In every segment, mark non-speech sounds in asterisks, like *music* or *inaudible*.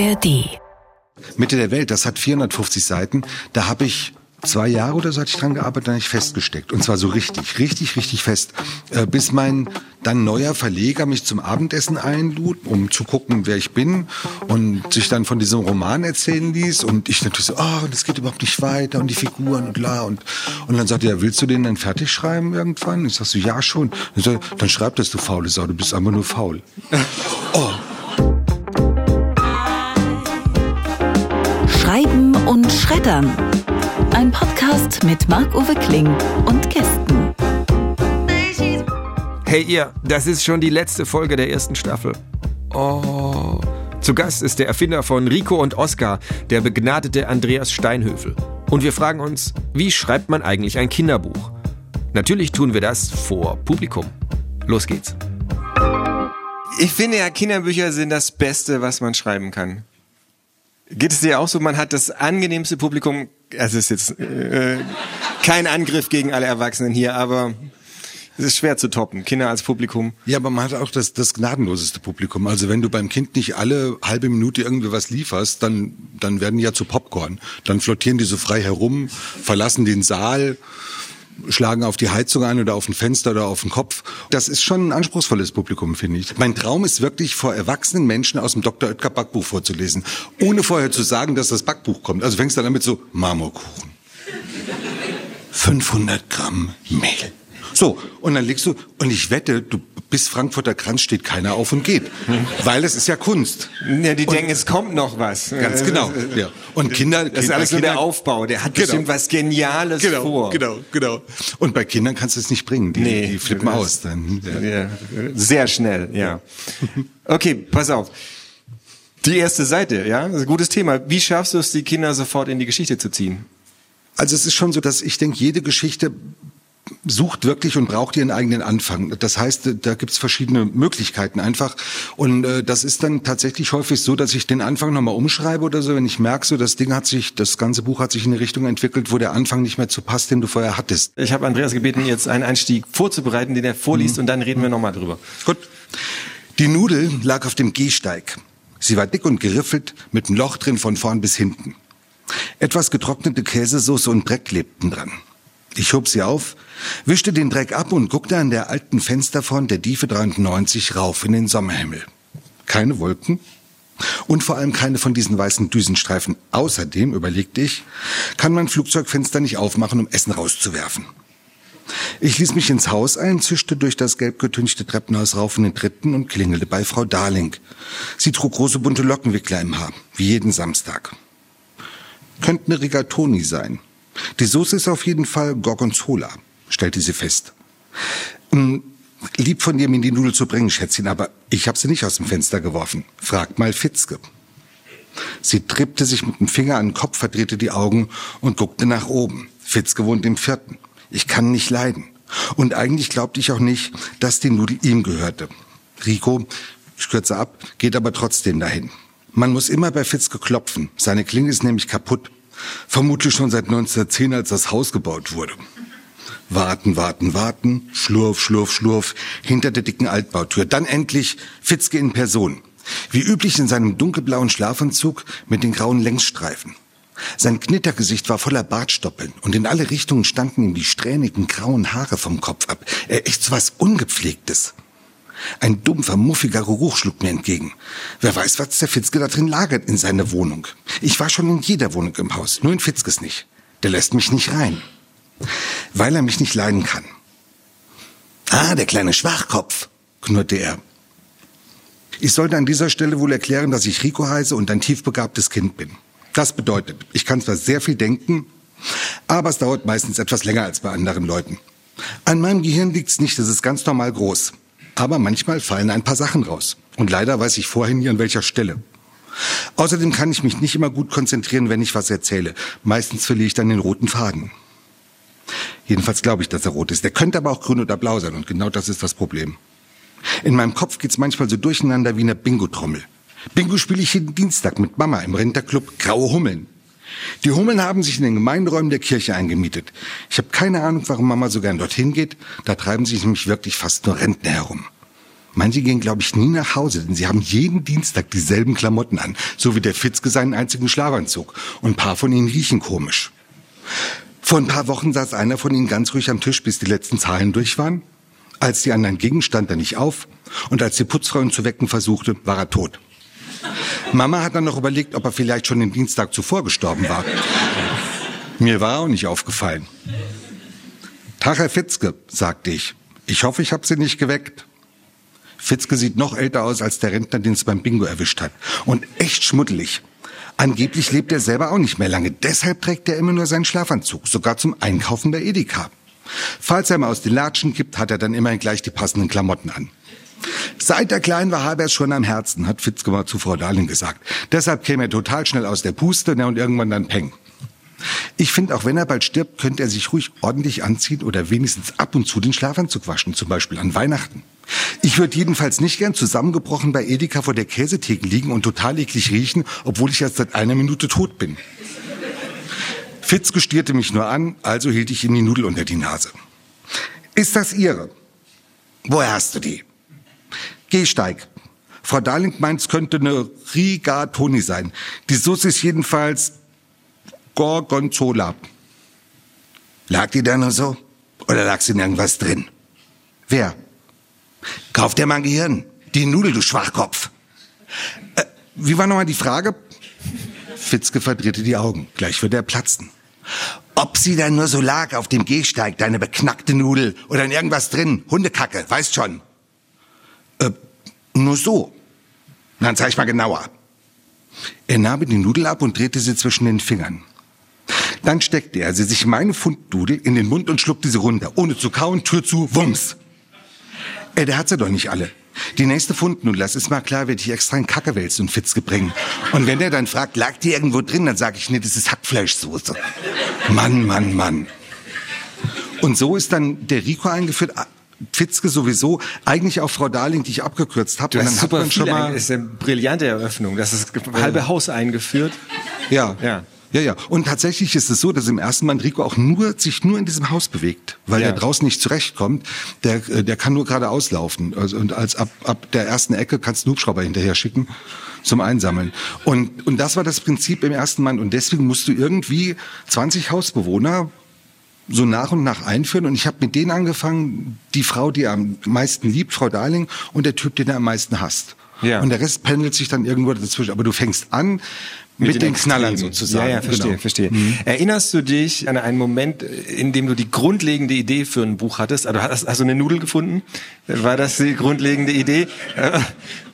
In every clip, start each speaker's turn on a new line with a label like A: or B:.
A: ARD.
B: Mitte der Welt, das hat 450 Seiten. Da habe ich zwei Jahre oder so hatte ich dran gearbeitet, dann habe ich festgesteckt. Und zwar so richtig, richtig, richtig fest. Äh, bis mein dann neuer Verleger mich zum Abendessen einlud, um zu gucken, wer ich bin und sich dann von diesem Roman erzählen ließ. Und ich natürlich so, oh, das geht überhaupt nicht weiter und die Figuren und la. Und, und dann sagte er, willst du den dann fertig schreiben irgendwann? Ich sag so, ja schon. So, dann schreib das, du faule Sau, du bist einfach nur faul. *laughs* oh.
A: Und Schreddern. Ein Podcast mit Marc-Uwe Kling und Gästen.
C: Hey ihr, das ist schon die letzte Folge der ersten Staffel. Oh. Zu Gast ist der Erfinder von Rico und Oscar, der begnadete Andreas Steinhöfel. Und wir fragen uns, wie schreibt man eigentlich ein Kinderbuch? Natürlich tun wir das vor Publikum. Los geht's. Ich finde ja, Kinderbücher sind das Beste, was man schreiben kann. Geht es dir auch so, man hat das angenehmste Publikum, also ist jetzt äh, kein Angriff gegen alle Erwachsenen hier, aber es ist schwer zu toppen, Kinder als Publikum.
B: Ja, aber man hat auch das, das gnadenloseste Publikum. Also wenn du beim Kind nicht alle halbe Minute irgendwie was lieferst, dann, dann werden die ja zu Popcorn. Dann flottieren die so frei herum, verlassen den Saal schlagen auf die Heizung ein oder auf ein Fenster oder auf den Kopf. Das ist schon ein anspruchsvolles Publikum, finde ich. Mein Traum ist wirklich, vor erwachsenen Menschen aus dem Dr. Oetker Backbuch vorzulesen, ohne vorher zu sagen, dass das Backbuch kommt. Also fängst du damit so, Marmorkuchen. 500 Gramm Mehl. So, und dann legst du, und ich wette, du bis Frankfurter Kranz steht keiner auf und geht. Weil es ist ja Kunst.
C: Ja, die und denken, es kommt noch was.
B: Ganz genau. Ja. Und Kinder,
C: das ist alles nur der Aufbau. Der hat genau. bestimmt was Geniales
B: genau,
C: vor.
B: Genau, genau. Und bei Kindern kannst du es nicht bringen. Die, nee, die flippen aus dann.
C: Ja. ja. Sehr schnell, ja. Okay, pass auf. Die erste Seite, ja, das ist ein gutes Thema. Wie schaffst du es, die Kinder sofort in die Geschichte zu ziehen?
B: Also es ist schon so, dass ich denke, jede Geschichte sucht wirklich und braucht ihren eigenen Anfang. Das heißt, da gibt's verschiedene Möglichkeiten einfach. Und äh, das ist dann tatsächlich häufig so, dass ich den Anfang nochmal umschreibe oder so, wenn ich merke, so das Ding hat sich, das ganze Buch hat sich in eine Richtung entwickelt, wo der Anfang nicht mehr zu passt, den du vorher hattest.
C: Ich habe Andreas gebeten, jetzt einen Einstieg vorzubereiten, den er vorliest, mhm. und dann reden wir nochmal drüber.
B: Gut. Die Nudel lag auf dem Gehsteig. Sie war dick und geriffelt, mit einem Loch drin von vorn bis hinten. Etwas getrocknete Käsesoße und Dreck lebten dran. Ich hob sie auf, wischte den Dreck ab und guckte an der alten Fensterfront der Tiefe 93 rauf in den Sommerhimmel. Keine Wolken und vor allem keine von diesen weißen Düsenstreifen. Außerdem, überlegte ich, kann man Flugzeugfenster nicht aufmachen, um Essen rauszuwerfen. Ich ließ mich ins Haus ein, zischte durch das gelb getünchte Treppenhaus rauf in den dritten und klingelte bei Frau Darling. Sie trug große bunte Lockenwickler im Haar, wie jeden Samstag. Könnte eine Rigatoni sein. Die Soße ist auf jeden Fall Gorgonzola, stellte sie fest. Hm, lieb von dir, mir die Nudel zu bringen, Schätzchen, aber ich habe sie nicht aus dem Fenster geworfen. Fragt mal Fitzke. Sie trippte sich mit dem Finger an den Kopf, verdrehte die Augen und guckte nach oben. Fitzke wohnt im vierten. Ich kann nicht leiden. Und eigentlich glaubte ich auch nicht, dass die Nudel ihm gehörte. Rico, ich kürze ab, geht aber trotzdem dahin. Man muss immer bei Fitzke klopfen. Seine Klinge ist nämlich kaputt. Vermutlich schon seit 1910, als das Haus gebaut wurde. Warten, warten, warten, schlurf, schlurf, schlurf, hinter der dicken Altbautür. Dann endlich Fitzke in Person. Wie üblich in seinem dunkelblauen Schlafanzug mit den grauen Längsstreifen. Sein Knittergesicht war voller Bartstoppeln und in alle Richtungen standen ihm die strähnigen grauen Haare vom Kopf ab. Er ist so was Ungepflegtes. Ein dumpfer, muffiger Geruch schlug mir entgegen. Wer weiß, was der Fitzke da drin lagert in seiner Wohnung. Ich war schon in jeder Wohnung im Haus, nur in Fitzkes nicht. Der lässt mich nicht rein. Weil er mich nicht leiden kann. Ah, der kleine Schwachkopf, knurrte er. Ich sollte an dieser Stelle wohl erklären, dass ich Rico heiße und ein tiefbegabtes Kind bin. Das bedeutet, ich kann zwar sehr viel denken, aber es dauert meistens etwas länger als bei anderen Leuten. An meinem Gehirn liegt's nicht, es ist ganz normal groß. Aber manchmal fallen ein paar Sachen raus. Und leider weiß ich vorhin nie an welcher Stelle. Außerdem kann ich mich nicht immer gut konzentrieren, wenn ich was erzähle. Meistens verliere ich dann den roten Faden. Jedenfalls glaube ich, dass er rot ist. Der könnte aber auch grün oder blau sein und genau das ist das Problem. In meinem Kopf geht's manchmal so durcheinander wie eine Bingo-Trommel. Bingo spiele ich jeden Dienstag mit Mama im Renterclub Graue Hummeln. Die Hummeln haben sich in den Gemeinderäumen der Kirche eingemietet. Ich habe keine Ahnung, warum Mama so gern dorthin geht. Da treiben sich nämlich wirklich fast nur Rentner herum. Manche gehen, glaube ich, nie nach Hause, denn sie haben jeden Dienstag dieselben Klamotten an, so wie der Fitzke seinen einzigen Schlafanzug. Und ein paar von ihnen riechen komisch. Vor ein paar Wochen saß einer von ihnen ganz ruhig am Tisch, bis die letzten Zahlen durch waren. Als die anderen gingen, stand er nicht auf. Und als die Putzfrau ihn zu wecken versuchte, war er tot. Mama hat dann noch überlegt, ob er vielleicht schon den Dienstag zuvor gestorben war. Mir war auch nicht aufgefallen. Tag, Herr Fitzke, sagte ich. Ich hoffe, ich habe Sie nicht geweckt. Fitzke sieht noch älter aus als der Rentner, den es beim Bingo erwischt hat. Und echt schmuddelig. Angeblich lebt er selber auch nicht mehr lange. Deshalb trägt er immer nur seinen Schlafanzug, sogar zum Einkaufen bei Edeka. Falls er mal aus den Latschen kippt, hat er dann immerhin gleich die passenden Klamotten an. Seit er klein war, habe er es schon am Herzen, hat Fitzke mal zu Frau Darling gesagt. Deshalb käme er total schnell aus der Puste und irgendwann dann peng. Ich finde, auch wenn er bald stirbt, könnte er sich ruhig ordentlich anziehen oder wenigstens ab und zu den Schlafanzug waschen, zum Beispiel an Weihnachten. Ich würde jedenfalls nicht gern zusammengebrochen bei Edeka vor der Käsetheke liegen und total eklig riechen, obwohl ich erst seit einer Minute tot bin. Fitz gestierte mich nur an, also hielt ich ihm die Nudel unter die Nase. Ist das Ihre? Woher hast du die? Gehsteig. Frau Darling meint, es könnte eine Rigatoni sein. Die Sauce ist jedenfalls Gorgonzola. Lag die da nur so? Oder lag sie in irgendwas drin? Wer? Kauft der mal ein Gehirn? Die Nudel, du Schwachkopf. Äh, wie war nochmal die Frage? Fitzke verdrehte die Augen. Gleich wird er platzen. Ob sie da nur so lag auf dem Gehsteig, deine beknackte Nudel, oder in irgendwas drin, Hundekacke, weißt schon. Äh, nur so. Dann zeig mal genauer. Er nahm die Nudel ab und drehte sie zwischen den Fingern. Dann steckte er sie sich meine Fundnudel in den Mund und schluckte sie runter, ohne zu kauen, Tür zu, Wumms. Äh, der hat sie doch nicht alle. Die nächste Fundnudel, ist mal klar, werde ich extra in Kackewälz und Fitzke bringen. Und wenn der dann fragt, lag die irgendwo drin, dann sage ich, nee, das ist Hackfleischsoße. Mann, Mann, Mann. Und so ist dann der Rico eingeführt. Fitzke sowieso, eigentlich auch Frau Darling, die ich abgekürzt habe.
C: Das ist super viel, schon mal ist eine brillante Eröffnung. Das ist halbe Haus eingeführt.
B: Ja. Ja. Ja, ja. Und tatsächlich ist es so, dass im ersten Mal Rico auch nur, sich nur in diesem Haus bewegt, weil ja. er draußen nicht zurechtkommt. Der, äh, der kann nur geradeaus laufen. Also, und als ab, ab der ersten Ecke kannst du Hubschrauber hinterher schicken zum Einsammeln. Und, und das war das Prinzip im ersten Mann. Und deswegen musst du irgendwie 20 Hausbewohner so nach und nach einführen. Und ich habe mit denen angefangen, die Frau, die er am meisten liebt, Frau Darling, und der Typ, den er am meisten hasst. Ja. Und der Rest pendelt sich dann irgendwo dazwischen. Aber du fängst an mit, mit den, den Knallern sozusagen.
C: Ja, ja, verstehe, genau. verstehe. Mhm. Erinnerst du dich an einen Moment, in dem du die grundlegende Idee für ein Buch hattest? Also hast, hast du eine Nudel gefunden? War das die grundlegende Idee?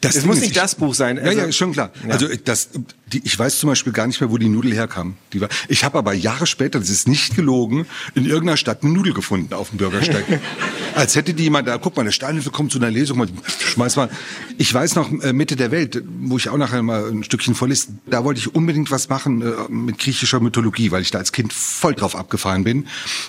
C: Das es muss nicht das Buch sein.
B: Also, ja, ja, also schon klar. Ja. Also das, die, ich weiß zum Beispiel gar nicht mehr, wo die Nudel herkam. Die war, ich habe aber Jahre später, das ist nicht gelogen, in irgendeiner Stadt eine Nudel gefunden auf dem Bürgersteig. *laughs* Als hätte die jemand da, guck mal, der Steinhütte kommt zu einer Lesung, mal, schmeiß mal. Ich weiß noch, äh, Mitte der Welt, wo ich auch nachher mal ein Stückchen vorlese, da wollte ich unbedingt was machen äh, mit griechischer Mythologie, weil ich da als Kind voll drauf abgefahren bin.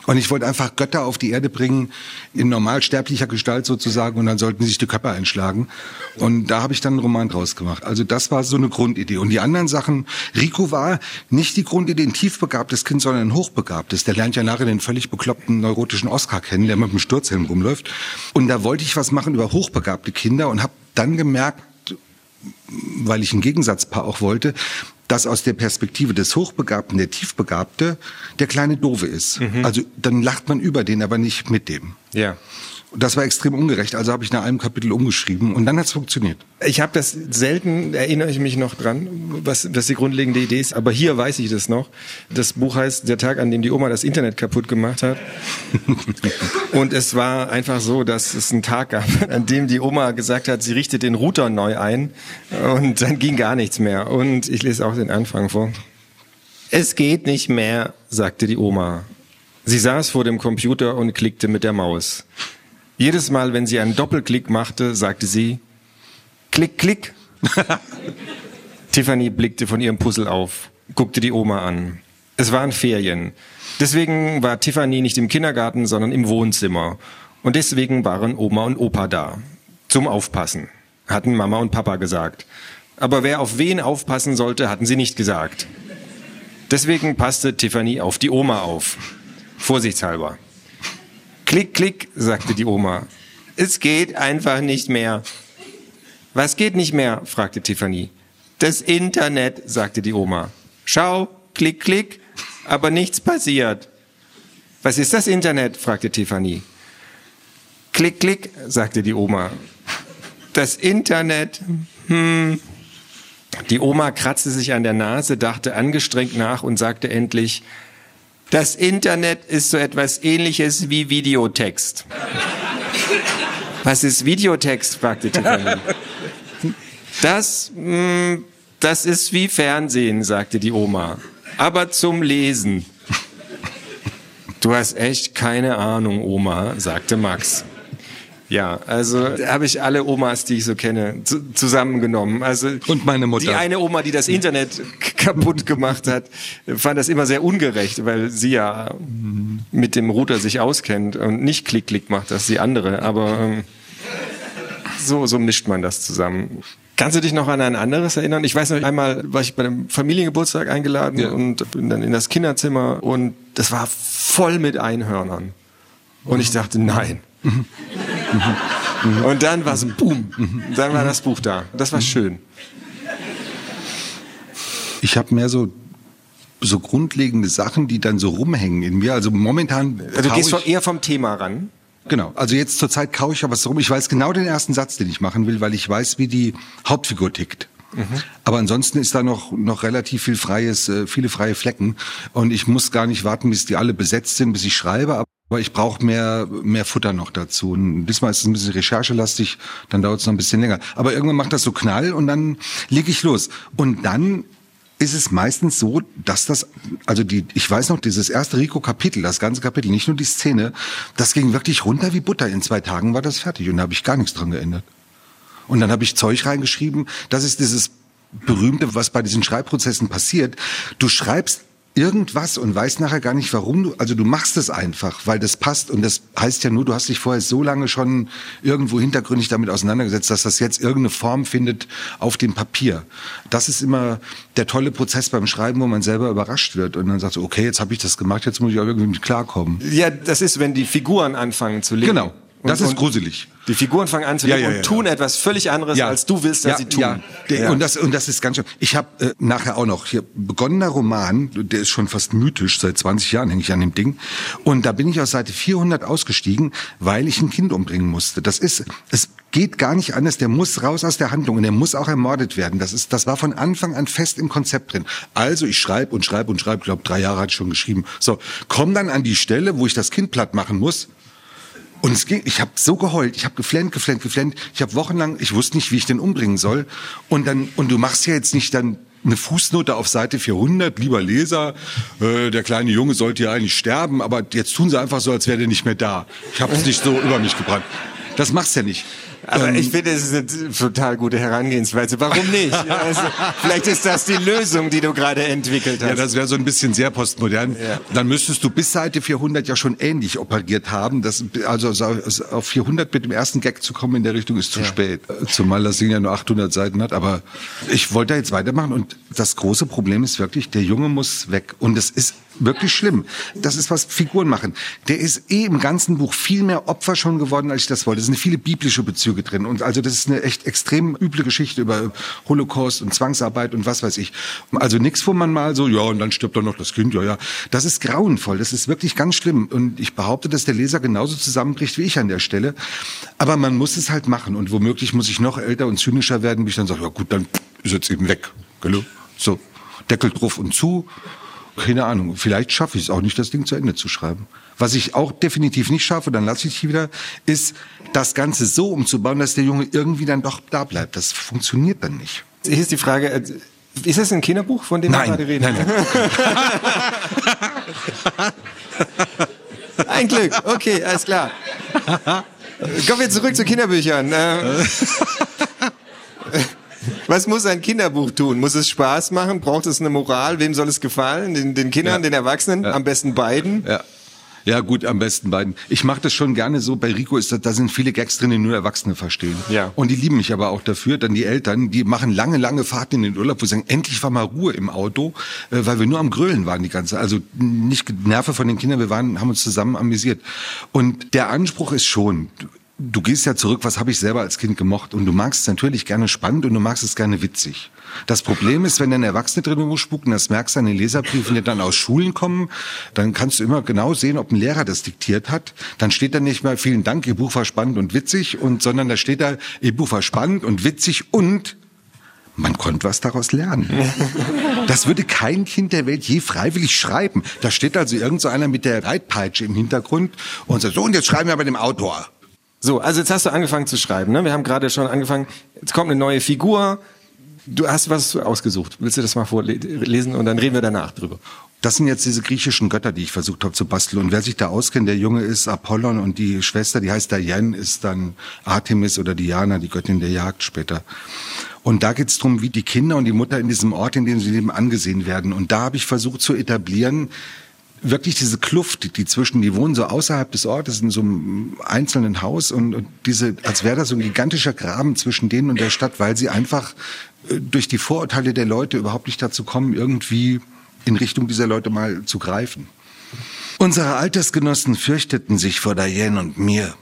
B: Und ich wollte einfach Götter auf die Erde bringen, in normalsterblicher Gestalt sozusagen, und dann sollten sie sich die Köpfe einschlagen. Und da habe ich dann einen Roman draus gemacht. Also das war so eine Grundidee. Und die anderen Sachen, Rico war nicht die Grundidee ein tiefbegabtes Kind, sondern ein hochbegabtes. Der lernt ja nachher den völlig bekloppten neurotischen Oscar kennen, der mit dem Sturzhelm rumläuft. Und da wollte ich was machen über hochbegabte Kinder und habe dann gemerkt, weil ich ein Gegensatzpaar auch wollte, dass aus der Perspektive des Hochbegabten der Tiefbegabte der kleine Dove ist. Mhm. Also dann lacht man über den, aber nicht mit dem.
C: Ja.
B: Das war extrem ungerecht, also habe ich nach einem Kapitel umgeschrieben und dann hat es funktioniert.
C: Ich habe das selten, erinnere ich mich noch dran, was, was die grundlegende Idee ist, aber hier weiß ich das noch. Das Buch heißt Der Tag, an dem die Oma das Internet kaputt gemacht hat. *laughs* und es war einfach so, dass es einen Tag gab, *laughs* an dem die Oma gesagt hat, sie richtet den Router neu ein und dann ging gar nichts mehr. Und ich lese auch den Anfang vor. Es geht nicht mehr, sagte die Oma. Sie saß vor dem Computer und klickte mit der Maus. Jedes Mal, wenn sie einen Doppelklick machte, sagte sie, Klick, Klick. *laughs* Tiffany blickte von ihrem Puzzle auf, guckte die Oma an. Es waren Ferien. Deswegen war Tiffany nicht im Kindergarten, sondern im Wohnzimmer. Und deswegen waren Oma und Opa da. Zum Aufpassen, hatten Mama und Papa gesagt. Aber wer auf wen aufpassen sollte, hatten sie nicht gesagt. Deswegen passte Tiffany auf die Oma auf. Vorsichtshalber. Klick, klick, sagte die Oma. Es geht einfach nicht mehr. Was geht nicht mehr? fragte Tiffany. Das Internet, sagte die Oma. Schau, klick, klick, aber nichts passiert. Was ist das Internet? fragte Tiffany. Klick, klick, sagte die Oma. Das Internet, hm. Die Oma kratzte sich an der Nase, dachte angestrengt nach und sagte endlich, das Internet ist so etwas ähnliches wie Videotext. Was ist Videotext? fragte Tiffany. Das, mh, hm, das ist wie Fernsehen, sagte die Oma. Aber zum Lesen. Du hast echt keine Ahnung, Oma, sagte Max. Ja, also habe ich alle Omas, die ich so kenne, zusammengenommen. Also
B: und meine Mutter.
C: Die eine Oma, die das Internet kaputt gemacht hat, fand das immer sehr ungerecht, weil sie ja mit dem Router sich auskennt und nicht Klick-Klick macht, das ist die andere. Aber ähm, so, so mischt man das zusammen. Kannst du dich noch an ein anderes erinnern? Ich weiß noch, einmal war ich bei einem Familiengeburtstag eingeladen ja. und bin dann in das Kinderzimmer und das war voll mit Einhörnern. Und ich dachte, nein. Und dann war es boom. Dann war das Buch da. Das war schön.
B: Ich habe mehr so so grundlegende Sachen, die dann so rumhängen in mir. Also momentan.
C: Also du gehst von, eher vom Thema ran.
B: Genau. Also jetzt zur Zeit kaue ich ja was rum. Ich weiß genau den ersten Satz, den ich machen will, weil ich weiß, wie die Hauptfigur tickt. Mhm. Aber ansonsten ist da noch noch relativ viel freies, äh, viele freie Flecken und ich muss gar nicht warten, bis die alle besetzt sind, bis ich schreibe. Aber ich brauche mehr mehr Futter noch dazu. Und diesmal ist es ein bisschen recherchelastig, dann dauert es noch ein bisschen länger. Aber irgendwann macht das so Knall und dann leg ich los. Und dann ist es meistens so, dass das, also die, ich weiß noch, dieses erste Rico-Kapitel, das ganze Kapitel, nicht nur die Szene, das ging wirklich runter wie Butter. In zwei Tagen war das fertig und da habe ich gar nichts dran geändert. Und dann habe ich Zeug reingeschrieben. Das ist dieses berühmte, was bei diesen Schreibprozessen passiert. Du schreibst irgendwas und weißt nachher gar nicht warum du, also du machst es einfach, weil das passt und das heißt ja nur, du hast dich vorher so lange schon irgendwo hintergründig damit auseinandergesetzt, dass das jetzt irgendeine Form findet auf dem Papier. Das ist immer der tolle Prozess beim Schreiben, wo man selber überrascht wird und dann sagt so, okay, jetzt habe ich das gemacht, jetzt muss ich auch irgendwie mit klarkommen.
C: Ja, das ist, wenn die Figuren anfangen zu leben.
B: Genau. Das und, ist gruselig.
C: Die Figuren fangen an zu leben ja, ja, ja, und tun etwas völlig anderes, als du willst, dass sie tun.
B: Ja. Und das und das ist ganz schön. Ich habe äh, nachher auch noch hier begonnener Roman, der ist schon fast mythisch, seit 20 Jahren hänge ich an dem Ding. Und da bin ich aus Seite 400 ausgestiegen, weil ich ein Kind umbringen musste. Das ist es geht gar nicht anders, der muss raus aus der Handlung und der muss auch ermordet werden. Das ist das war von Anfang an fest im Konzept drin. Also ich schreibe und schreibe und schreibe, ich glaube drei Jahre hat schon geschrieben. So, komm dann an die Stelle, wo ich das Kind platt machen muss und es ging, ich habe so geheult, ich habe geflennt, geflennt, geflennt. Ich habe wochenlang, ich wusste nicht, wie ich den umbringen soll. Und dann und du machst ja jetzt nicht dann eine Fußnote auf Seite 400, lieber Leser, äh, der kleine Junge sollte ja eigentlich sterben, aber jetzt tun sie einfach so, als wäre der nicht mehr da. Ich habe es nicht so über mich gebrannt. Das machst du ja nicht.
C: Aber ähm, ich finde, es ist eine total gute Herangehensweise. Warum nicht? *laughs* Also, vielleicht ist das die Lösung, die du gerade entwickelt hast.
B: Ja, das wäre so ein bisschen sehr postmodern. Ja. Dann müsstest du bis Seite 400 ja schon ähnlich operiert haben. Das, also auf 400 mit dem ersten Gag zu kommen in der Richtung ist zu ja. spät. Zumal das Ding ja nur 800 Seiten hat. Aber ich wollte da jetzt weitermachen und das große Problem ist wirklich, der Junge muss weg. Und es ist wirklich schlimm. Das ist was Figuren machen. Der ist eh im ganzen Buch viel mehr Opfer schon geworden, als ich das wollte. Es sind viele biblische Bezüge drin. Und also das ist eine echt extrem üble Geschichte über Holocaust und Zwangsarbeit und was weiß ich. Also nichts, wo man mal so, ja, und dann stirbt doch noch das Kind, ja, ja. Das ist grauenvoll. Das ist wirklich ganz schlimm. Und ich behaupte, dass der Leser genauso zusammenbricht wie ich an der Stelle. Aber man muss es halt machen. Und womöglich muss ich noch älter und zynischer werden, bis ich dann sage, ja gut, dann ist jetzt eben weg. So, Deckel drauf und zu keine Ahnung. Vielleicht schaffe ich es auch nicht, das Ding zu Ende zu schreiben. Was ich auch definitiv nicht schaffe, dann lasse ich dich wieder, ist das Ganze so umzubauen, dass der Junge irgendwie dann doch da bleibt. Das funktioniert dann nicht.
C: Hier ist die Frage, äh, ist das ein Kinderbuch, von dem
B: nein,
C: wir gerade reden?
B: Nein,
C: nein. *laughs* ein Glück. Okay, alles klar. Kommen wir zurück zu Kinderbüchern. *laughs* Was muss ein Kinderbuch tun? Muss es Spaß machen? Braucht es eine Moral? Wem soll es gefallen? Den, den Kindern, ja. den Erwachsenen? Ja. Am besten beiden?
B: Ja. Ja, gut, am besten beiden. Ich mache das schon gerne so. Bei Rico ist das, da sind viele Gags drin, die nur Erwachsene verstehen.
C: Ja.
B: Und die lieben mich aber auch dafür. Dann die Eltern, die machen lange, lange Fahrten in den Urlaub, wo sie sagen, endlich war mal Ruhe im Auto, äh, weil wir nur am Grölen waren die ganze. Also nicht Nerven von den Kindern, wir waren, haben uns zusammen amüsiert. Und der Anspruch ist schon, du gehst ja zurück, was habe ich selber als Kind gemocht? Und du magst es natürlich gerne spannend und du magst es gerne witzig. Das Problem ist, wenn dann Erwachsene drin rumspucken, das merkst du an den Leserbriefen, die dann aus Schulen kommen, dann kannst du immer genau sehen, ob ein Lehrer das diktiert hat. Dann steht da nicht mal, vielen Dank, Ihr Buch war spannend und witzig, und, sondern da steht da, Ihr Buch war spannend und witzig und man konnte was daraus lernen. *laughs* Das würde kein Kind der Welt je freiwillig schreiben. Da steht also irgend so einer mit der Reitpeitsche im Hintergrund und sagt, so, und jetzt schreiben wir bei dem Autor.
C: So, also jetzt hast du angefangen zu schreiben. Ne? Wir haben gerade schon angefangen. Jetzt kommt eine neue Figur. Du hast was ausgesucht. Willst du das mal vorlesen und dann reden wir danach drüber?
B: Das sind jetzt diese griechischen Götter, die ich versucht habe zu basteln. Und wer sich da auskennt, der Junge ist Apollon und die Schwester, die heißt Diane, ist dann Artemis oder Diana, die Göttin der Jagd später. Und da geht es darum, wie die Kinder und die Mutter in diesem Ort, in dem sie leben, angesehen werden. Und da habe ich versucht zu etablieren, wirklich diese Kluft, die zwischen, die wohnen so außerhalb des Ortes in so einem einzelnen Haus und, und diese, als wäre da so ein gigantischer Graben zwischen denen und der Stadt, weil sie einfach äh, durch die Vorurteile der Leute überhaupt nicht dazu kommen, irgendwie in Richtung dieser Leute mal zu greifen. Unsere Altersgenossen fürchteten sich vor Diane und mir.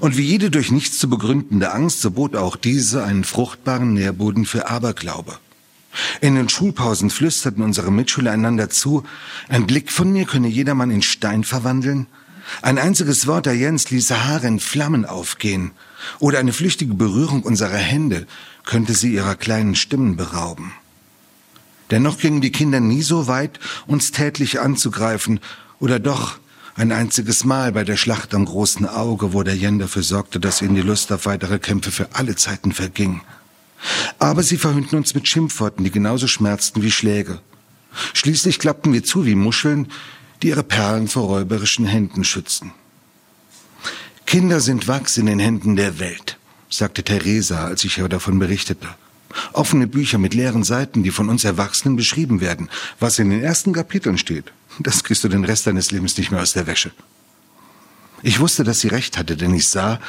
B: Und wie jede durch nichts zu begründende Angst, so bot auch diese einen fruchtbaren Nährboden für Aberglaube. In den Schulpausen flüsterten unsere Mitschüler einander zu, ein Blick von mir könne jedermann in Stein verwandeln, ein einziges Wort der Jens ließe Haare in Flammen aufgehen, oder eine flüchtige Berührung unserer Hände könnte sie ihrer kleinen Stimmen berauben. Dennoch gingen die Kinder nie so weit, uns tätlich anzugreifen, oder doch ein einziges Mal bei der Schlacht am großen Auge, wo der Jen dafür sorgte, dass ihnen die Lust auf weitere Kämpfe für alle Zeiten verging. Aber sie verhüllten uns mit Schimpfworten, die genauso schmerzten wie Schläge. Schließlich klappten wir zu wie Muscheln, die ihre Perlen vor räuberischen Händen schützen. Kinder sind Wachs in den Händen der Welt, sagte Theresa, als ich ihr davon berichtete. Offene Bücher mit leeren Seiten, die von uns Erwachsenen beschrieben werden, was in den ersten Kapiteln steht. Das kriegst du den Rest deines Lebens nicht mehr aus der Wäsche. Ich wusste, dass sie recht hatte, denn ich sah,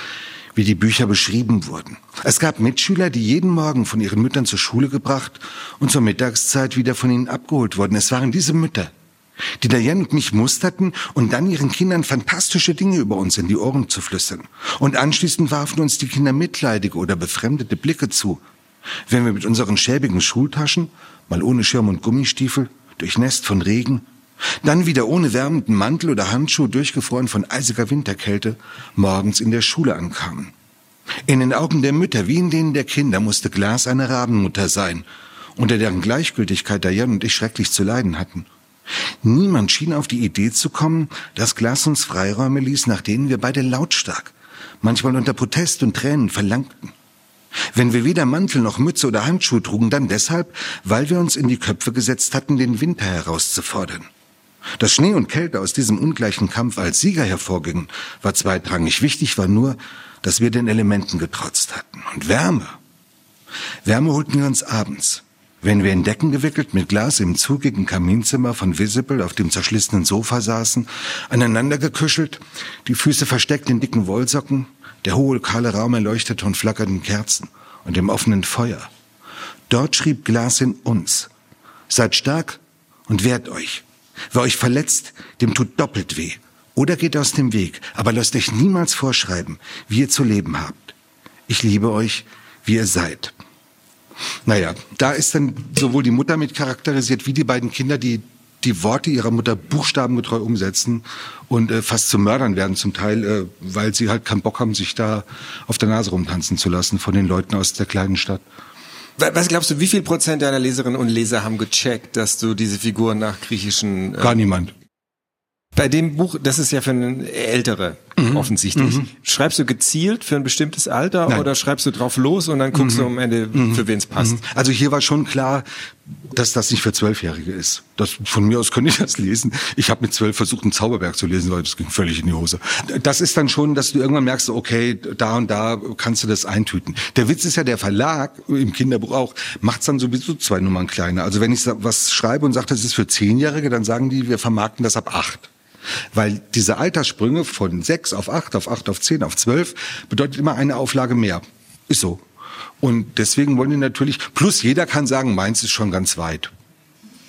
B: wie die Bücher beschrieben wurden. Es gab Mitschüler, die jeden Morgen von ihren Müttern zur Schule gebracht und zur Mittagszeit wieder von ihnen abgeholt wurden. Es waren diese Mütter, die Diane und mich musterten und dann ihren Kindern fantastische Dinge über uns in die Ohren zu flüstern. Und anschließend warfen uns die Kinder mitleidige oder befremdete Blicke zu, wenn wir mit unseren schäbigen Schultaschen, mal ohne Schirm und Gummistiefel, durchnässt von Regen, dann wieder ohne wärmenden Mantel oder Handschuh, durchgefroren von eisiger Winterkälte, morgens in der Schule ankamen. In den Augen der Mütter wie in denen der Kinder musste Glas eine Rabenmutter sein, unter deren Gleichgültigkeit Diane und ich schrecklich zu leiden hatten. Niemand schien auf die Idee zu kommen, dass Glas uns Freiräume ließ, nach denen wir beide lautstark, manchmal unter Protest und Tränen verlangten. Wenn wir weder Mantel noch Mütze oder Handschuhe trugen, dann deshalb, weil wir uns in die Köpfe gesetzt hatten, den Winter herauszufordern. Dass Schnee und Kälte aus diesem ungleichen Kampf als Sieger hervorgingen, war zweitrangig. Wichtig war nur, dass wir den Elementen getrotzt hatten. Und Wärme. Wärme holten wir uns abends, wenn wir in Decken gewickelt mit Glas im zugigen Kaminzimmer von Visible auf dem zerschlissenen Sofa saßen, aneinander geküschelt, die Füße versteckt in dicken Wollsocken, der hohe kahle Raum erleuchtete und flackerten Kerzen und dem offenen Feuer. Dort schrieb Glas in uns. Seid stark und wehrt euch. Wer euch verletzt, dem tut doppelt weh. Oder geht aus dem Weg, aber lasst euch niemals vorschreiben, wie ihr zu leben habt. Ich liebe euch, wie ihr seid. Naja, da ist dann sowohl die Mutter mit charakterisiert, wie die beiden Kinder, die die Worte ihrer Mutter buchstabengetreu umsetzen und äh, fast zu Mördern werden zum Teil, äh, weil sie halt keinen Bock haben, sich da auf der Nase rumtanzen zu lassen von den Leuten aus der kleinen Stadt.
C: Was glaubst du, wie viel Prozent deiner Leserinnen und Leser haben gecheckt, dass du diese Figuren nach griechischen...
B: Äh Gar niemand.
C: Bei dem Buch, das ist ja für eine ältere, mhm. offensichtlich. Mhm. Schreibst du gezielt für ein bestimmtes Alter Nein. oder schreibst du drauf los und dann guckst mhm. du am Ende, mhm. für wen es passt? Mhm.
B: Also hier war schon klar, dass das nicht für Zwölfjährige ist. Das, von mir aus könnte ich das lesen. Ich habe mit zwölf versucht, einen Zauberberg zu lesen, weil das ging völlig in die Hose. Das ist dann schon, dass du irgendwann merkst, okay, da und da kannst du das eintüten. Der Witz ist ja, der Verlag, im Kinderbuch auch, macht's dann sowieso zwei Nummern kleiner. Also wenn ich was schreibe und sage, das ist für Zehnjährige, dann sagen die, wir vermarkten das ab acht. Weil diese Alterssprünge von sechs auf acht, auf acht, auf zehn, auf zwölf bedeutet immer eine Auflage mehr. Ist so. Und deswegen wollen die natürlich, plus jeder kann sagen, meins ist schon ganz weit.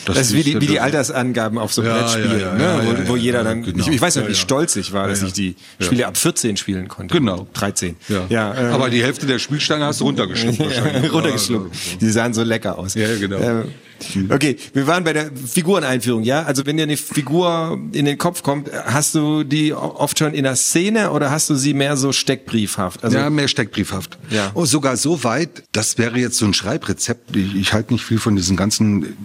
C: Das, das ist wie die, wie die Altersangaben auf so einem
B: Ja,
C: Brettspielen,
B: ja, ja,
C: ne? wo, wo jeder dann,
B: genau.
C: ich, ich weiß noch,
B: Ja,
C: wie stolz ich war, dass ich die. Spiele ab 14 spielen konnte.
B: Genau.
C: 13.
B: Ja.
C: Ja, ähm,
B: Aber die Hälfte der Spielsteine hast du runtergeschluckt *laughs* wahrscheinlich.
C: runtergeschluckt. Die sahen so lecker aus.
B: Ja, genau.
C: Ähm, Okay, wir waren bei der Figureneinführung, ja? Also wenn dir eine Figur in den Kopf kommt, hast du die oft schon in der Szene oder hast du sie mehr so steckbriefhaft? Also
B: ja, mehr steckbriefhaft.
C: Ja.
B: Oh, sogar so weit, das wäre jetzt so ein Schreibrezept. Ich, ich halte nicht viel von diesen ganzen,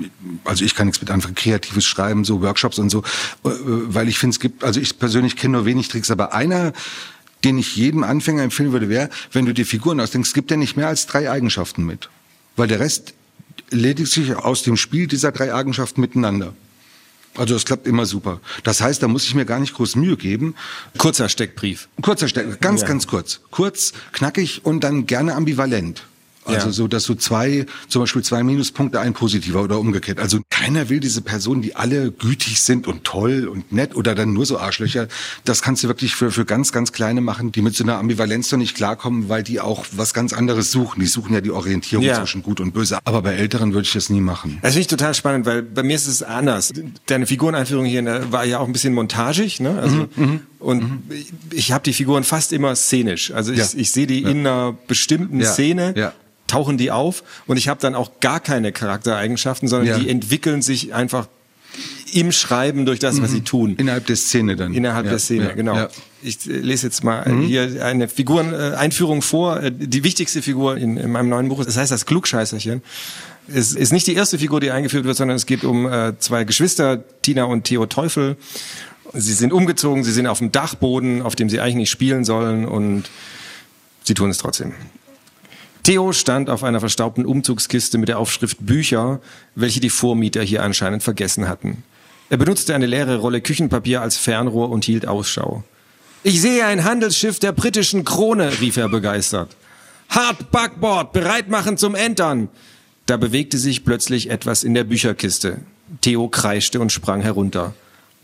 B: also ich kann nichts mit anfangen, kreatives Schreiben, so Workshops und so, äh, weil ich finde, es gibt, also ich persönlich kenne nur wenig Tricks, aber einer, den ich jedem Anfänger empfehlen würde, wäre, wenn du dir Figuren ausdenkst, gibt er nicht mehr als drei Eigenschaften mit. Weil der Rest ledigt sich aus dem Spiel dieser drei Eigenschaften miteinander. Also das klappt immer super. Das heißt, da muss ich mir gar nicht groß Mühe geben.
C: kurzer Steckbrief.
B: Kurzer Steck, ganz,
C: Ja.
B: ganz kurz. Kurz, knackig und dann gerne ambivalent. Also
C: Ja.
B: so, dass du zwei, zum Beispiel zwei Minuspunkte, ein positiver oder umgekehrt. Also keiner will diese Personen, die alle gütig sind und toll und nett oder dann nur so Arschlöcher. Das kannst du wirklich für, für ganz, ganz kleine machen, die mit so einer Ambivalenz noch nicht klarkommen, weil die auch was ganz anderes suchen. Die suchen ja die Orientierung
C: Ja.
B: zwischen gut und böse. Aber bei Älteren würde ich das nie machen.
C: Das finde ich total spannend, weil bei mir ist es anders. Deine Figureneinführung hier ne, war ja auch ein bisschen montagig, ne? Also, und ich, ich habe die Figuren fast immer szenisch. Also ich,
B: Ja.
C: ich sehe die in einer bestimmten
B: Ja.
C: Szene. Tauchen die auf und ich habe dann auch gar keine Charaktereigenschaften, sondern
B: Ja.
C: die entwickeln sich einfach im Schreiben durch das, was sie tun.
B: Innerhalb der Szene dann.
C: Innerhalb
B: Ja,
C: der Szene,
B: ja,
C: genau.
B: ja.
C: Ich äh, lese jetzt mal äh, hier eine Figureneinführung vor. Äh, Die wichtigste Figur in, in meinem neuen Buch, das heißt das Klugscheißerchen. Es ist nicht die erste Figur, die eingeführt wird, sondern es geht um äh, zwei Geschwister, Tina und Theo Teufel. Sie sind umgezogen, sie sind auf dem Dachboden, auf dem sie eigentlich nicht spielen sollen und sie tun es trotzdem. Theo stand auf einer verstaubten Umzugskiste mit der Aufschrift Bücher, welche die Vormieter hier anscheinend vergessen hatten. Er benutzte eine leere Rolle Küchenpapier als Fernrohr und hielt Ausschau. Ich sehe ein Handelsschiff der britischen Krone, rief er begeistert. Hart Backbord, bereit machen zum Entern. Da bewegte sich plötzlich etwas in der Bücherkiste. Theo kreischte und sprang herunter.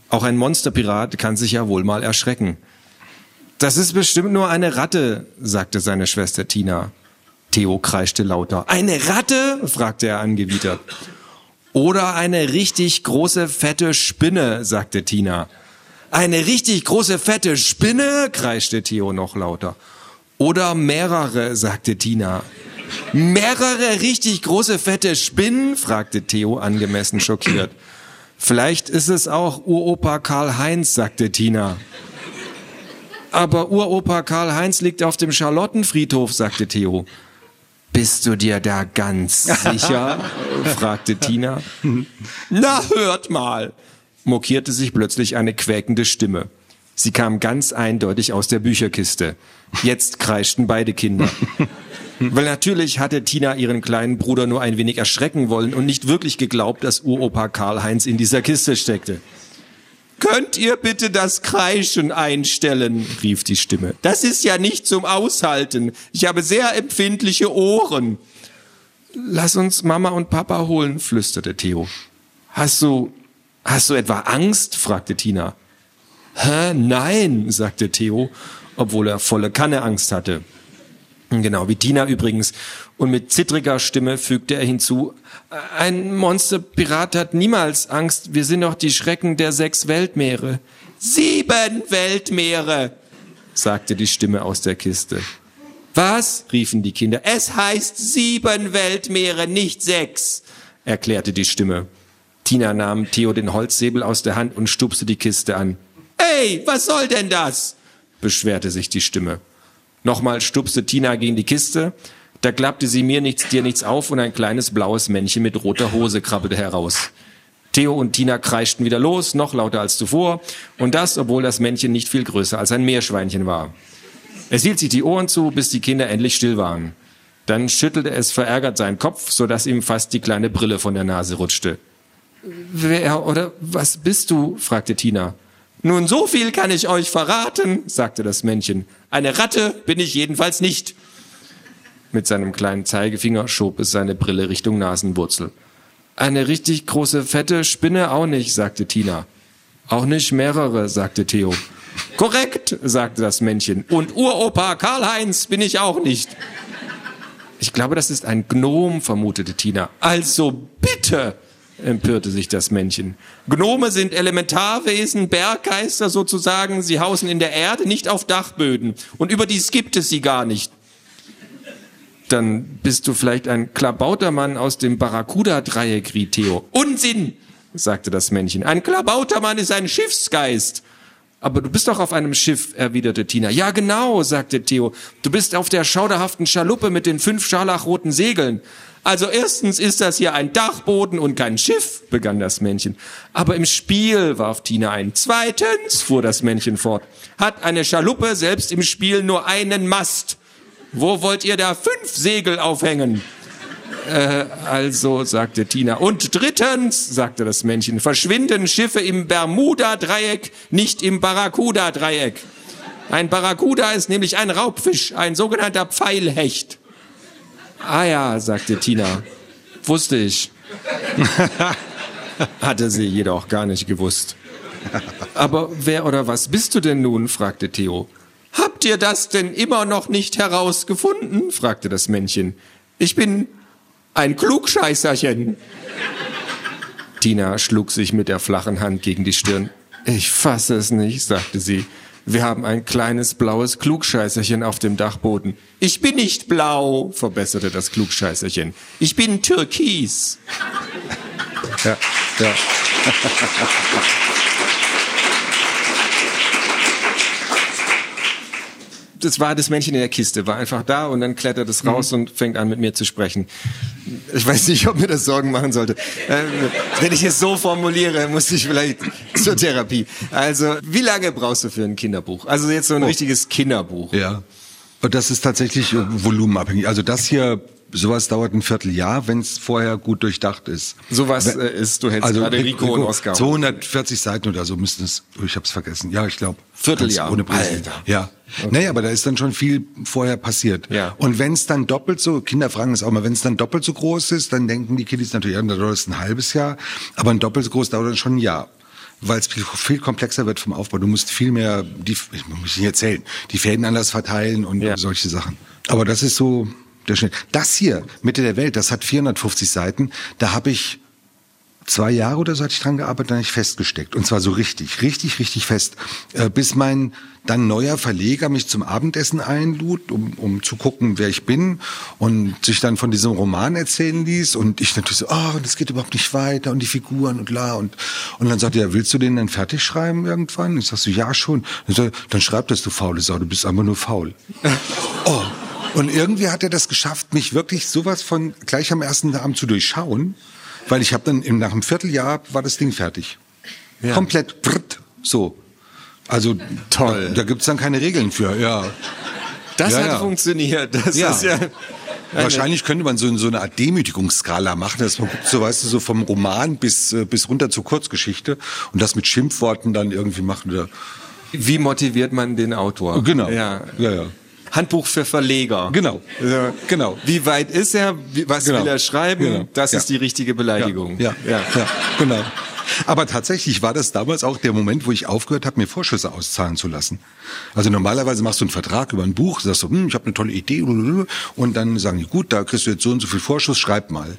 C: Auch ein Monsterpirat kann sich ja wohl mal erschrecken. Das ist bestimmt nur eine Ratte, sagte seine Schwester Tina. Theo kreischte lauter. Eine Ratte? fragte er angewidert. Oder eine richtig große, fette Spinne, sagte Tina. Eine richtig große, fette Spinne? kreischte Theo noch lauter. Oder mehrere, sagte Tina. Mehrere richtig große, fette Spinnen? fragte Theo angemessen schockiert. Vielleicht ist es auch Uropa Karl-Heinz, sagte Tina. Aber Uropa Karl-Heinz liegt auf dem Charlottenfriedhof, sagte Theo. Bist du dir da ganz sicher? *laughs* fragte Tina. Na, hört mal, mokierte sich plötzlich eine quäkende Stimme. Sie kam ganz eindeutig aus der Bücherkiste. Jetzt kreischten beide Kinder. *laughs* Weil natürlich hatte Tina ihren kleinen Bruder nur ein wenig erschrecken wollen und nicht wirklich geglaubt, dass Uropa Karl-Heinz in dieser Kiste steckte. Könnt ihr bitte das Kreischen einstellen? rief die Stimme. Das ist ja nicht zum Aushalten. Ich habe sehr empfindliche Ohren. Lass uns Mama und Papa holen, flüsterte Theo. Hast du, hast du etwa Angst? fragte Tina. Hä? Nein, sagte Theo, obwohl er volle Kanne Angst hatte. Genau, wie Tina übrigens. Und mit zittriger Stimme fügte er hinzu, ein Monsterpirat hat niemals Angst. Wir sind doch die Schrecken der sechs Weltmeere. Sieben Weltmeere, sagte die Stimme aus der Kiste. Was? riefen die Kinder. Es heißt sieben Weltmeere, nicht sechs, erklärte die Stimme. Tina nahm Theo den Holzsäbel aus der Hand und stupste die Kiste an. Ey, was soll denn das? beschwerte sich die Stimme. Nochmal stupste Tina gegen die Kiste. Da klappte sie mir nichts, dir nichts auf und ein kleines blaues Männchen mit roter Hose krabbelte heraus. Theo und Tina kreischten wieder los, noch lauter als zuvor, und das, obwohl das Männchen nicht viel größer als ein Meerschweinchen war. Es hielt sich die Ohren zu, bis die Kinder endlich still waren. Dann schüttelte es verärgert seinen Kopf, so dass ihm fast die kleine Brille von der Nase rutschte. Wer oder was bist du? fragte Tina. Nun, so viel kann ich euch verraten, sagte das Männchen. Eine Ratte bin ich jedenfalls nicht. Mit seinem kleinen Zeigefinger schob es seine Brille Richtung Nasenwurzel. Eine richtig große, fette Spinne auch nicht, sagte Tina. Auch nicht mehrere, sagte Theo. Korrekt, sagte das Männchen. Und Uropa Karl-Heinz bin ich auch nicht. Ich glaube, das ist ein Gnom, vermutete Tina. Also bitte, empörte sich das Männchen. Gnome sind Elementarwesen, Berggeister sozusagen. Sie hausen in der Erde, nicht auf Dachböden. Und überdies gibt es sie gar nicht. Dann bist du vielleicht ein Klabautermann aus dem Barracuda-Dreieck, riet Theo. Unsinn, sagte das Männchen. Ein Klabautermann ist ein Schiffsgeist. Aber du bist doch auf einem Schiff, erwiderte Tina. Ja, genau, sagte Theo. Du bist auf der schauderhaften Schaluppe mit den fünf scharlachroten Segeln. Also erstens ist das hier ein Dachboden und kein Schiff, begann das Männchen. Aber im Spiel, warf Tina ein. Zweitens, fuhr das Männchen fort, hat eine Schaluppe selbst im Spiel nur einen Mast. Wo wollt ihr da fünf Segel aufhängen? Äh, also, sagte Tina. Und drittens, sagte das Männchen, verschwinden Schiffe im Bermuda-Dreieck, nicht im Barracuda-Dreieck. Ein Barracuda ist nämlich ein Raubfisch, ein sogenannter Pfeilhecht. Ah ja, sagte Tina. Wusste ich. *laughs* Hatte sie jedoch gar nicht gewusst. Aber wer oder was bist du denn nun? fragte Theo. Habt ihr das denn immer noch nicht herausgefunden? fragte das Männchen. Ich bin ein Klugscheißerchen. Tina schlug sich mit der flachen Hand gegen die Stirn. Ich fasse es nicht, sagte sie. Wir haben ein kleines blaues Klugscheißerchen auf dem Dachboden. Ich bin nicht blau, verbesserte das Klugscheißerchen. Ich bin türkis.
B: Ja, ja.
C: Das war das Männchen in der Kiste, war einfach da und dann klettert es raus mhm. und fängt an mit mir zu sprechen. Ich weiß nicht, ob mir das Sorgen machen sollte. Ähm, wenn ich es so formuliere, muss ich vielleicht zur Therapie. Also, wie lange brauchst du für ein Kinderbuch? Also jetzt so ein oh. richtiges Kinderbuch.
B: Ja. Und das ist tatsächlich volumenabhängig. Also das hier sowas dauert ein Vierteljahr, wenn es vorher gut durchdacht ist.
C: Sowas äh, ist, du hältst also gerade Rico, Rico und Oscar.
B: 240 Seiten oder so müssten es, ich habe es vergessen. Ja, ich glaube.
C: Vierteljahr.
B: Ohne Alter. Ja. Okay. Naja, aber da ist dann schon viel vorher passiert.
C: Ja.
B: Und wenn es dann doppelt so, Kinder fragen es auch mal, wenn es dann doppelt so groß ist, dann denken die Kiddies natürlich, ja, dann dauert es ein halbes Jahr, aber ein doppelt so groß dauert dann schon ein Jahr weil es viel, viel komplexer wird vom Aufbau. Du musst viel mehr, die, ich muss nicht erzählen, die Fäden anders verteilen und ja. solche Sachen. Aber das ist so, der Schnitt. Das hier, Mitte der Welt, das hat 450 Seiten. Da habe ich zwei Jahre oder so hatte ich dran gearbeitet, dann ich festgesteckt. Und zwar so richtig, richtig, richtig fest. Äh, bis mein dann neuer Verleger mich zum Abendessen einlud, um, um zu gucken, wer ich bin und sich dann von diesem Roman erzählen ließ. Und ich natürlich so, oh, das geht überhaupt nicht weiter und die Figuren und la. Und, und dann sagte er, willst du den dann fertig schreiben irgendwann? Ich sag so, ja schon. Dann, so, dann schreib das, du faule Sau, du bist einfach nur faul. *laughs* oh. Und irgendwie hat er das geschafft, mich wirklich sowas von gleich am ersten Abend zu durchschauen, weil ich habe dann im, nach einem Vierteljahr war das Ding fertig. Ja. Komplett brrt, so. Also toll. Da, da gibt's dann keine Regeln für, ja.
C: Das ja, hat ja. funktioniert. Das
B: ja. ist ja. Wahrscheinlich könnte man so, so eine Art Demütigungsskala machen, dass man guckt, so weißt du, so vom Roman bis, äh, bis runter zur Kurzgeschichte und das mit Schimpfworten dann irgendwie machen. Oder
C: Wie motiviert man den Autor?
B: Genau.
C: Ja,
B: ja. ja.
C: Handbuch für Verleger.
B: Genau.
C: Also, genau. Wie weit ist er? Was genau. will er schreiben? Genau. Das ja. ist die richtige Beleidigung.
B: Ja. Ja. ja. ja. Genau. Aber tatsächlich war das damals auch der Moment, wo ich aufgehört habe, mir Vorschüsse auszahlen zu lassen. Also normalerweise machst du einen Vertrag über ein Buch, sagst du, hm, ich habe eine tolle Idee und dann sagen die, gut, da kriegst du jetzt so und so viel Vorschuss, schreib mal.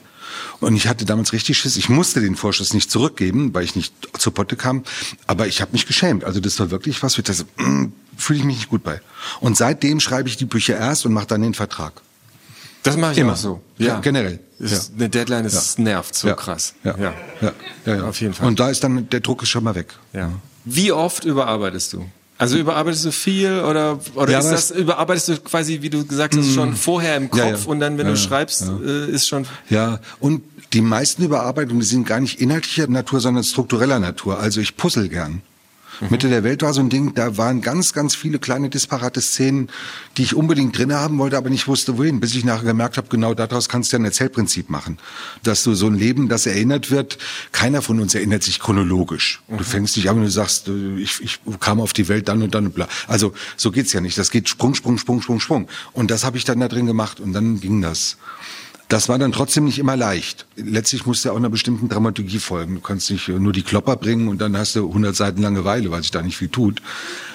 B: Und ich hatte damals richtig Schiss. Ich musste den Vorschuss nicht zurückgeben, weil ich nicht zur Potte kam. Aber ich habe mich geschämt. Also das war wirklich was, wo ich dachte, mm, fühle ich mich nicht gut bei. Und seitdem schreibe ich die Bücher erst und mache dann den Vertrag.
C: Das mache ich immer so.
B: Ja, ja generell.
C: Ja. Eine Deadline ist ja. nervt so krass.
B: Ja. Ja. ja.
C: Auf jeden Fall.
B: Und da ist dann der Druck ist schon mal weg.
C: Ja. Wie oft überarbeitest du? Also überarbeitest du viel oder oder ja, ist das überarbeitest du quasi, wie du gesagt hast, schon mm. vorher im Kopf ja, ja. und dann, wenn du schreibst, äh, ist schon.
B: Ja, und die meisten Überarbeitungen die sind gar nicht inhaltlicher Natur, sondern struktureller Natur. Also ich puzzle gern. Mhm. Mitte der Welt war so ein Ding, da waren ganz, ganz viele kleine disparate Szenen, die ich unbedingt drin haben wollte, aber nicht wusste, wohin. Bis ich nachher gemerkt habe, genau daraus kannst du ja ein Erzählprinzip machen. Dass du so ein Leben, das erinnert wird, keiner von uns erinnert sich chronologisch. Mhm. Du fängst dich an und du sagst, äh, ich, ich kam auf die Welt dann und dann und bla. Also so geht's ja nicht. Das geht Sprung, Sprung, Sprung, Sprung, Sprung. Und das habe ich dann da drin gemacht und dann ging das. Das war dann trotzdem nicht immer leicht. Letztlich musste auch einer bestimmten Dramaturgie folgen. Du kannst nicht nur die Klopper bringen und dann hast du 100 Seiten Langeweile, weil sich da nicht viel tut.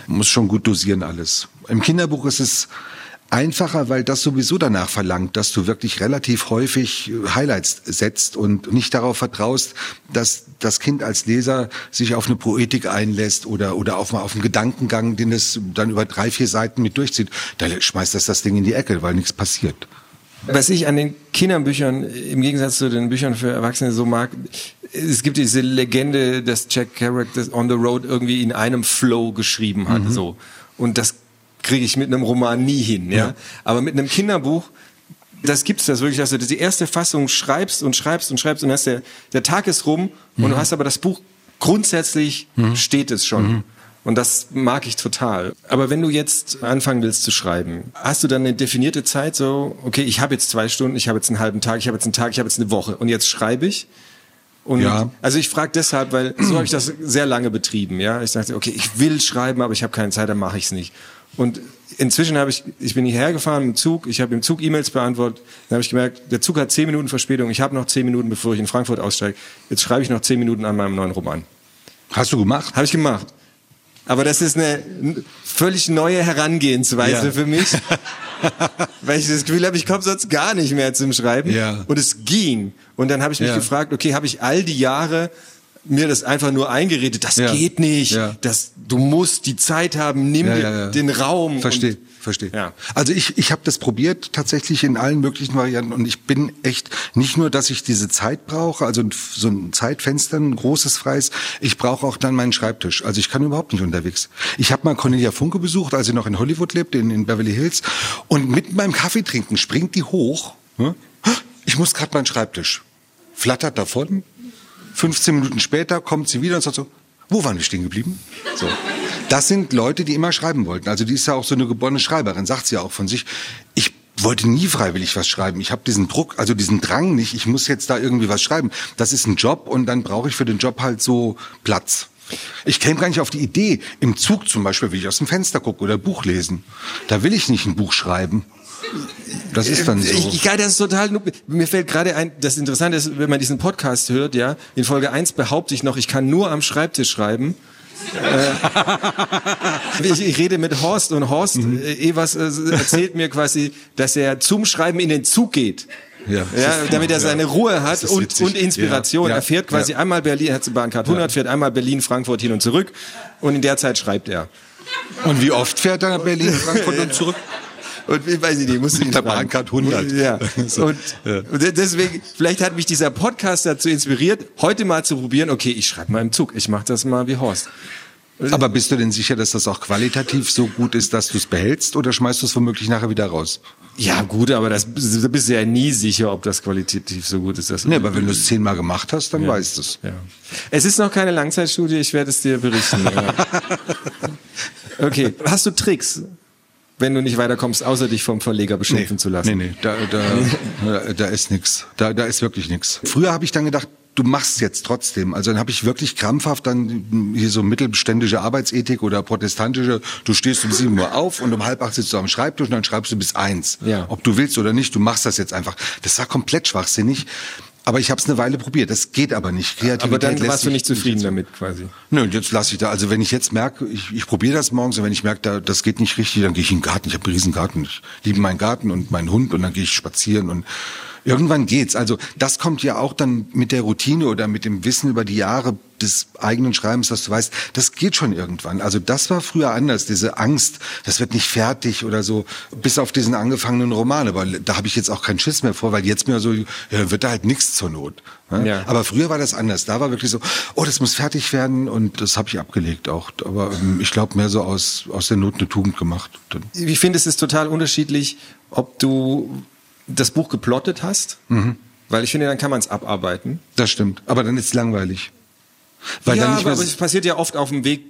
B: Du musst schon gut dosieren alles. Im Kinderbuch ist es einfacher, weil das sowieso danach verlangt, dass du wirklich relativ häufig Highlights setzt und nicht darauf vertraust, dass das Kind als Leser sich auf eine Poetik einlässt oder, oder auf, auf einen Gedankengang, den es dann über drei, vier Seiten mit durchzieht. Da schmeißt das das Ding in die Ecke, weil nichts passiert.
C: Was ich an den Kinderbüchern im Gegensatz zu den Büchern für Erwachsene so mag, es gibt diese Legende, dass Jack Kerouac das On the Road irgendwie in einem Flow geschrieben hat, mhm. so. Und das kriege ich mit einem Roman nie hin, ja. ja. Aber mit einem Kinderbuch, das gibt's das wirklich, dass du die erste Fassung schreibst und schreibst und schreibst und hast der, der Tag ist rum mhm. und du hast aber das Buch grundsätzlich mhm. steht es schon. Und das mag ich total. Aber wenn du jetzt anfangen willst zu schreiben, hast du dann eine definierte Zeit so, okay, ich habe jetzt zwei Stunden, ich habe jetzt einen halben Tag, ich habe jetzt einen Tag, ich habe jetzt eine Woche und jetzt schreibe ich? Und ja. also ich frage deshalb, weil so habe ich das sehr lange betrieben. Ja, ich dachte, okay, ich will schreiben, aber ich habe keine Zeit, dann mache ich es nicht. Und inzwischen habe ich, ich bin hierher gefahren im Zug, ich habe im Zug E-Mails beantwortet, dann habe ich gemerkt, der Zug hat zehn Minuten Verspätung, ich habe noch zehn Minuten, bevor ich in Frankfurt aussteige. Jetzt schreibe ich noch zehn Minuten an meinem neuen Roman.
B: Hast du gemacht?
C: Habe ich gemacht. Aber das ist eine völlig neue Herangehensweise ja. für mich. *laughs* weil ich das Gefühl habe, ich komme sonst gar nicht mehr zum Schreiben. Ja. Und es ging. Und dann habe ich mich ja. gefragt, okay, habe ich all die Jahre mir das einfach nur eingeredet, das ja. geht nicht, ja. das, du musst die Zeit haben, nimm ja, den Raum.
B: Verstehe, verstehe. Ja. Also ich, ich habe das probiert tatsächlich in allen möglichen Varianten und ich bin echt nicht nur, dass ich diese Zeit brauche, also so ein Zeitfenster, ein großes freies, ich brauche auch dann meinen Schreibtisch. Also ich kann überhaupt nicht unterwegs. Ich habe mal Cornelia Funke besucht, als sie noch in Hollywood lebte, in, in Beverly Hills und mit meinem Kaffee trinken springt die hoch. Ich muss gerade meinen Schreibtisch. Flattert davon, 15 Minuten später kommt sie wieder und sagt so, wo waren wir stehen geblieben? So. Das sind Leute, die immer schreiben wollten. Also die ist ja auch so eine geborene Schreiberin, sagt sie ja auch von sich. Ich wollte nie freiwillig was schreiben. Ich habe diesen Druck, also diesen Drang nicht, ich muss jetzt da irgendwie was schreiben. Das ist ein Job und dann brauche ich für den Job halt so Platz. Ich käme gar nicht auf die Idee, im Zug zum Beispiel will ich aus dem Fenster gucken oder Buch lesen. Da will ich nicht ein Buch schreiben. Das ist dann so.
C: Ich, ich das ist total, mir fällt gerade ein, das Interessante ist, wenn man diesen Podcast hört, ja, in Folge 1 behaupte ich noch, ich kann nur am Schreibtisch schreiben. äh, *laughs* ich, ich, rede mit Horst und Horst mhm. äh, Evers äh, erzählt mir quasi, dass er zum Schreiben in den Zug geht. Ja, ja damit er seine Ruhe hat und, und Inspiration. Ja, ja, er fährt quasi einmal Berlin, er hat Bahncard 100, fährt einmal Berlin, Frankfurt hin und zurück und in der Zeit schreibt er.
B: Und wie oft fährt er nach Berlin, Frankfurt und zurück? *laughs*
C: Und ich weiß ich nicht, musste ihn
B: Der Bahncard 100.
C: Ja. Und, und deswegen, vielleicht hat mich dieser Podcast dazu inspiriert, heute mal zu probieren, okay, ich schreibe mal im Zug, ich mache das mal wie Horst.
B: Aber bist du denn sicher, dass das auch qualitativ so gut ist, dass du es behältst oder schmeißt du es womöglich nachher wieder raus?
C: Ja, gut, aber das, da bist du ja nie sicher, ob das qualitativ so gut ist. Das
B: nee, aber wenn du es zehnmal gemacht hast, dann ja. weißt du es. Ja.
C: Es ist noch keine Langzeitstudie, ich werde es dir berichten. *laughs* okay, hast du Tricks? Wenn du nicht weiterkommst, außer dich vom Verleger beschimpfen nee, zu lassen.
B: Nee, nee, da, da, da ist nix. Da, da ist wirklich nix. Früher habe ich dann gedacht, du machst jetzt trotzdem. Also dann habe ich wirklich krampfhaft dann hier so mittelständische Arbeitsethik oder protestantische, du stehst um sieben Uhr auf und um halb acht sitzt du am Schreibtisch und dann schreibst du bis eins. Ja. Ob du willst oder nicht, du machst das jetzt einfach. Das war komplett schwachsinnig. Aber ich habe es eine Weile probiert. Das geht aber nicht.
C: Kreativität aber dann warst du nicht zufrieden nicht damit quasi.
B: Nö, jetzt lasse ich da. Also wenn ich jetzt merke, ich, ich probiere das morgens und wenn ich merke, da, das geht nicht richtig, dann gehe ich in den Garten. Ich habe einen riesen Garten. Ich liebe meinen Garten und meinen Hund und dann gehe ich spazieren und Irgendwann geht's. Also das kommt ja auch dann mit der Routine oder mit dem Wissen über die Jahre des eigenen Schreibens, dass du weißt, das geht schon irgendwann. Also das war früher anders, diese Angst, das wird nicht fertig oder so, bis auf diesen angefangenen Roman. Aber da habe ich jetzt auch keinen Schiss mehr vor, weil jetzt mir so, ja, wird da halt nichts zur Not. Ne? Ja. Aber früher war das anders. Da war wirklich so, oh, das muss fertig werden und das habe ich abgelegt auch. Aber ähm, ich glaube mehr so aus, aus der Not eine Tugend gemacht.
C: Ich finde, es ist total unterschiedlich, ob du das Buch geplottet hast, mhm. weil ich finde, dann kann man es abarbeiten.
B: Das stimmt, aber dann ist es langweilig.
C: Weil ja, dann nicht aber, aber es passiert ja oft auf dem Weg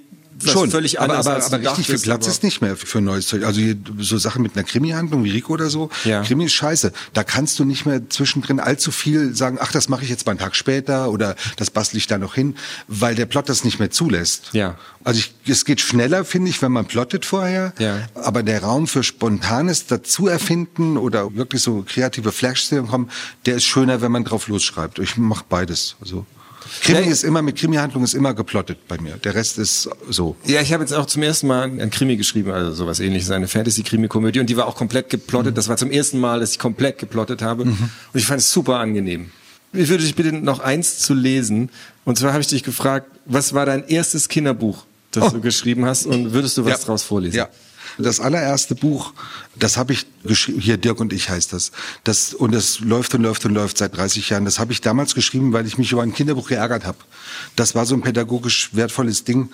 C: schon völlig anders.
B: Aber, aber, aber richtig viel Platz ist nicht mehr für, neues Zeug. Also hier, so Sachen mit einer Krimi-Handlung wie Rico oder so. Ja. Krimi ist scheiße. Da kannst du nicht mehr zwischendrin allzu viel sagen, ach, das mache ich jetzt mal einen Tag später oder das bastel ich da noch hin, weil der Plot das nicht mehr zulässt. Ja. Also ich, es geht schneller, finde ich, wenn man plottet vorher. Ja. Aber der Raum für spontanes Dazuerfinden oder wirklich so kreative Flashszenen kommen, der ist schöner, wenn man drauf losschreibt. Ich mache beides. Also Krimi
C: Ja,
B: ist immer, mit Krimi-Handlung ist immer geplottet bei mir. Der Rest ist so.
C: Ja, ich habe jetzt auch zum ersten Mal ein Krimi geschrieben, also sowas ähnliches, eine Fantasy-Krimi-Komödie und die war auch komplett geplottet. Das war zum ersten Mal, dass ich komplett geplottet habe und ich fand es super angenehm. Ich würde dich bitten, noch eins zu lesen. Und zwar habe ich dich gefragt, was war dein erstes Kinderbuch, das du geschrieben hast und würdest du was
B: Ja.
C: draus vorlesen?
B: Ja. Das allererste Buch, das habe ich geschrieben, hier Dirk und ich heißt das. das. Und das läuft und läuft und läuft seit 30 Jahren. Das habe ich damals geschrieben, weil ich mich über ein Kinderbuch geärgert habe. Das war so ein pädagogisch wertvolles Ding.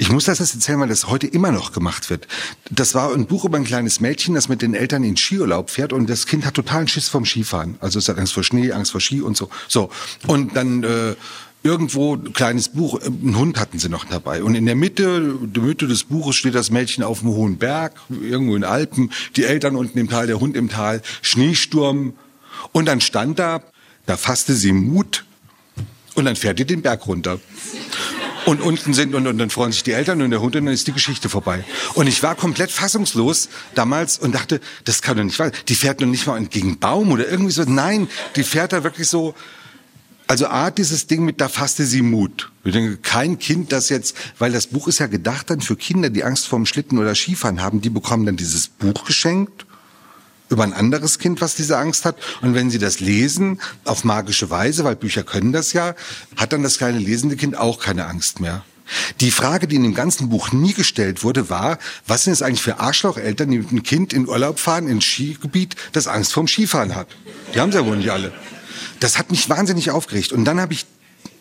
B: Ich muss das jetzt erzählen, weil das heute immer noch gemacht wird. Das war ein Buch über ein kleines Mädchen, das mit den Eltern in Skiurlaub fährt und das Kind hat totalen Schiss vom Skifahren. Also es hat Angst vor Schnee, Angst vor Ski und so. So. Und dann äh, irgendwo ein kleines Buch, äh, einen Hund hatten sie noch dabei. Und in der Mitte, der Mitte des Buches steht das Mädchen auf einem hohen Berg, irgendwo in Alpen, die Eltern unten im Tal, der Hund im Tal, Schneesturm. Und dann stand da, da fasste sie Mut und dann fährt die den Berg runter. Und unten sind, und, und dann freuen sich die Eltern und der Hund und dann ist die Geschichte vorbei. Und ich war komplett fassungslos damals und dachte, das kann doch nicht wahr. Die fährt noch nicht mal einen Baum oder irgendwie so. Nein, die fährt da wirklich so, also A, dieses Ding mit, da fasste sie Mut. Ich denke, kein Kind, das jetzt, weil das Buch ist ja gedacht dann für Kinder, die Angst vorm Schlitten oder Skifahren haben, die bekommen dann dieses Buch geschenkt über ein anderes Kind, was diese Angst hat. Und wenn sie das lesen, auf magische Weise, weil Bücher können das ja, hat dann das kleine lesende Kind auch keine Angst mehr. Die Frage, die in dem ganzen Buch nie gestellt wurde, war, was sind es eigentlich für Arschlocheltern, die mit einem Kind in Urlaub fahren, ins Skigebiet, das Angst vorm Skifahren hat? Die haben sie ja wohl nicht alle. Das hat mich wahnsinnig aufgeregt. Und dann habe ich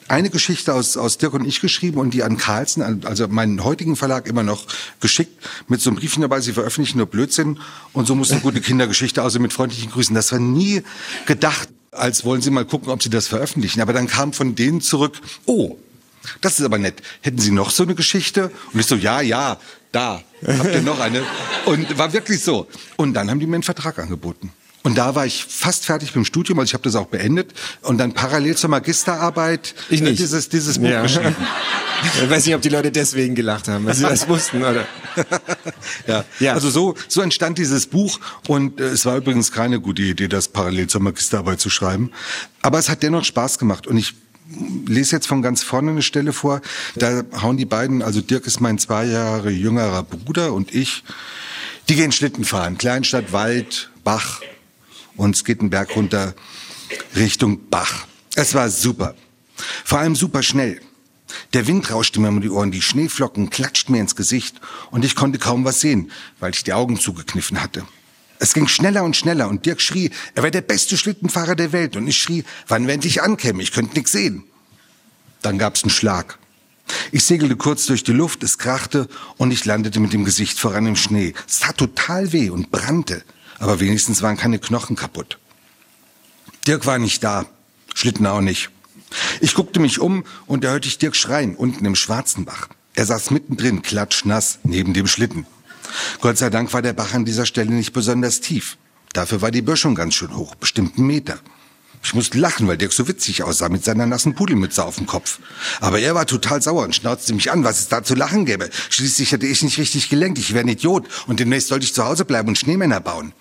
B: eine Geschichte aus, aus Dirk und ich geschrieben und die an Carlsen, also meinen heutigen Verlag, immer noch geschickt, mit so einem Briefchen dabei, sie veröffentlichen nur Blödsinn und so muss eine gute Kindergeschichte aussehen mit freundlichen Grüßen. Das war nie gedacht, als wollen sie mal gucken, ob sie das veröffentlichen. Aber dann kam von denen zurück, oh, das ist aber nett. Hätten Sie noch so eine Geschichte? Und ich so, ja, ja, da. Habt ihr noch eine? Und war wirklich so. Und dann haben die mir einen Vertrag angeboten. Und da war ich fast fertig mit dem Studium, also ich habe das auch beendet. Und dann parallel zur Magisterarbeit
C: Ich nicht.
B: äh, dieses, dieses Buch
C: Ja.
B: geschrieben.
C: Ich weiß nicht, ob die Leute deswegen gelacht haben, weil sie das wussten, oder?
B: Ja.
C: Ja.
B: Also so, so entstand dieses Buch und äh, es war übrigens keine gute Idee, das parallel zur Magisterarbeit zu schreiben. Aber es hat dennoch Spaß gemacht und ich lese jetzt von ganz vorne eine Stelle vor. Da hauen die beiden, also Dirk ist mein zwei Jahre jüngerer Bruder und ich, die gehen Schlitten fahren. Kleinstadt, Wald, Bach und es geht einen Berg runter Richtung Bach. Es war super. Vor allem super schnell. Der Wind rauschte mir um die Ohren, die Schneeflocken klatschten mir ins Gesicht und ich konnte kaum was sehen, weil ich die Augen zugekniffen hatte. Es ging schneller und schneller und Dirk schrie, er wäre der beste Schlittenfahrer der Welt und ich schrie, wann wir endlich ankämen, ich könnte nichts sehen. Dann gab's einen Schlag. Ich segelte kurz durch die Luft, es krachte und ich landete mit dem Gesicht voran im Schnee. Es tat total weh und brannte, aber wenigstens waren keine Knochen kaputt. Dirk war nicht da, Schlitten auch nicht. Ich guckte mich um und da hörte ich Dirk schreien, unten im Schwarzenbach. Er saß mittendrin, klatschnass, neben dem Schlitten. Gott sei Dank war der Bach an dieser Stelle nicht besonders tief. Dafür war die Böschung ganz schön hoch, bestimmt einen Meter. Ich musste lachen, weil Dirk so witzig aussah mit seiner nassen Pudelmütze auf dem Kopf. Aber er war total sauer und schnauzte mich an, was es da zu lachen gäbe. Schließlich hätte ich nicht richtig gelenkt, ich wäre ein Idiot und demnächst sollte ich zu Hause bleiben und Schneemänner bauen.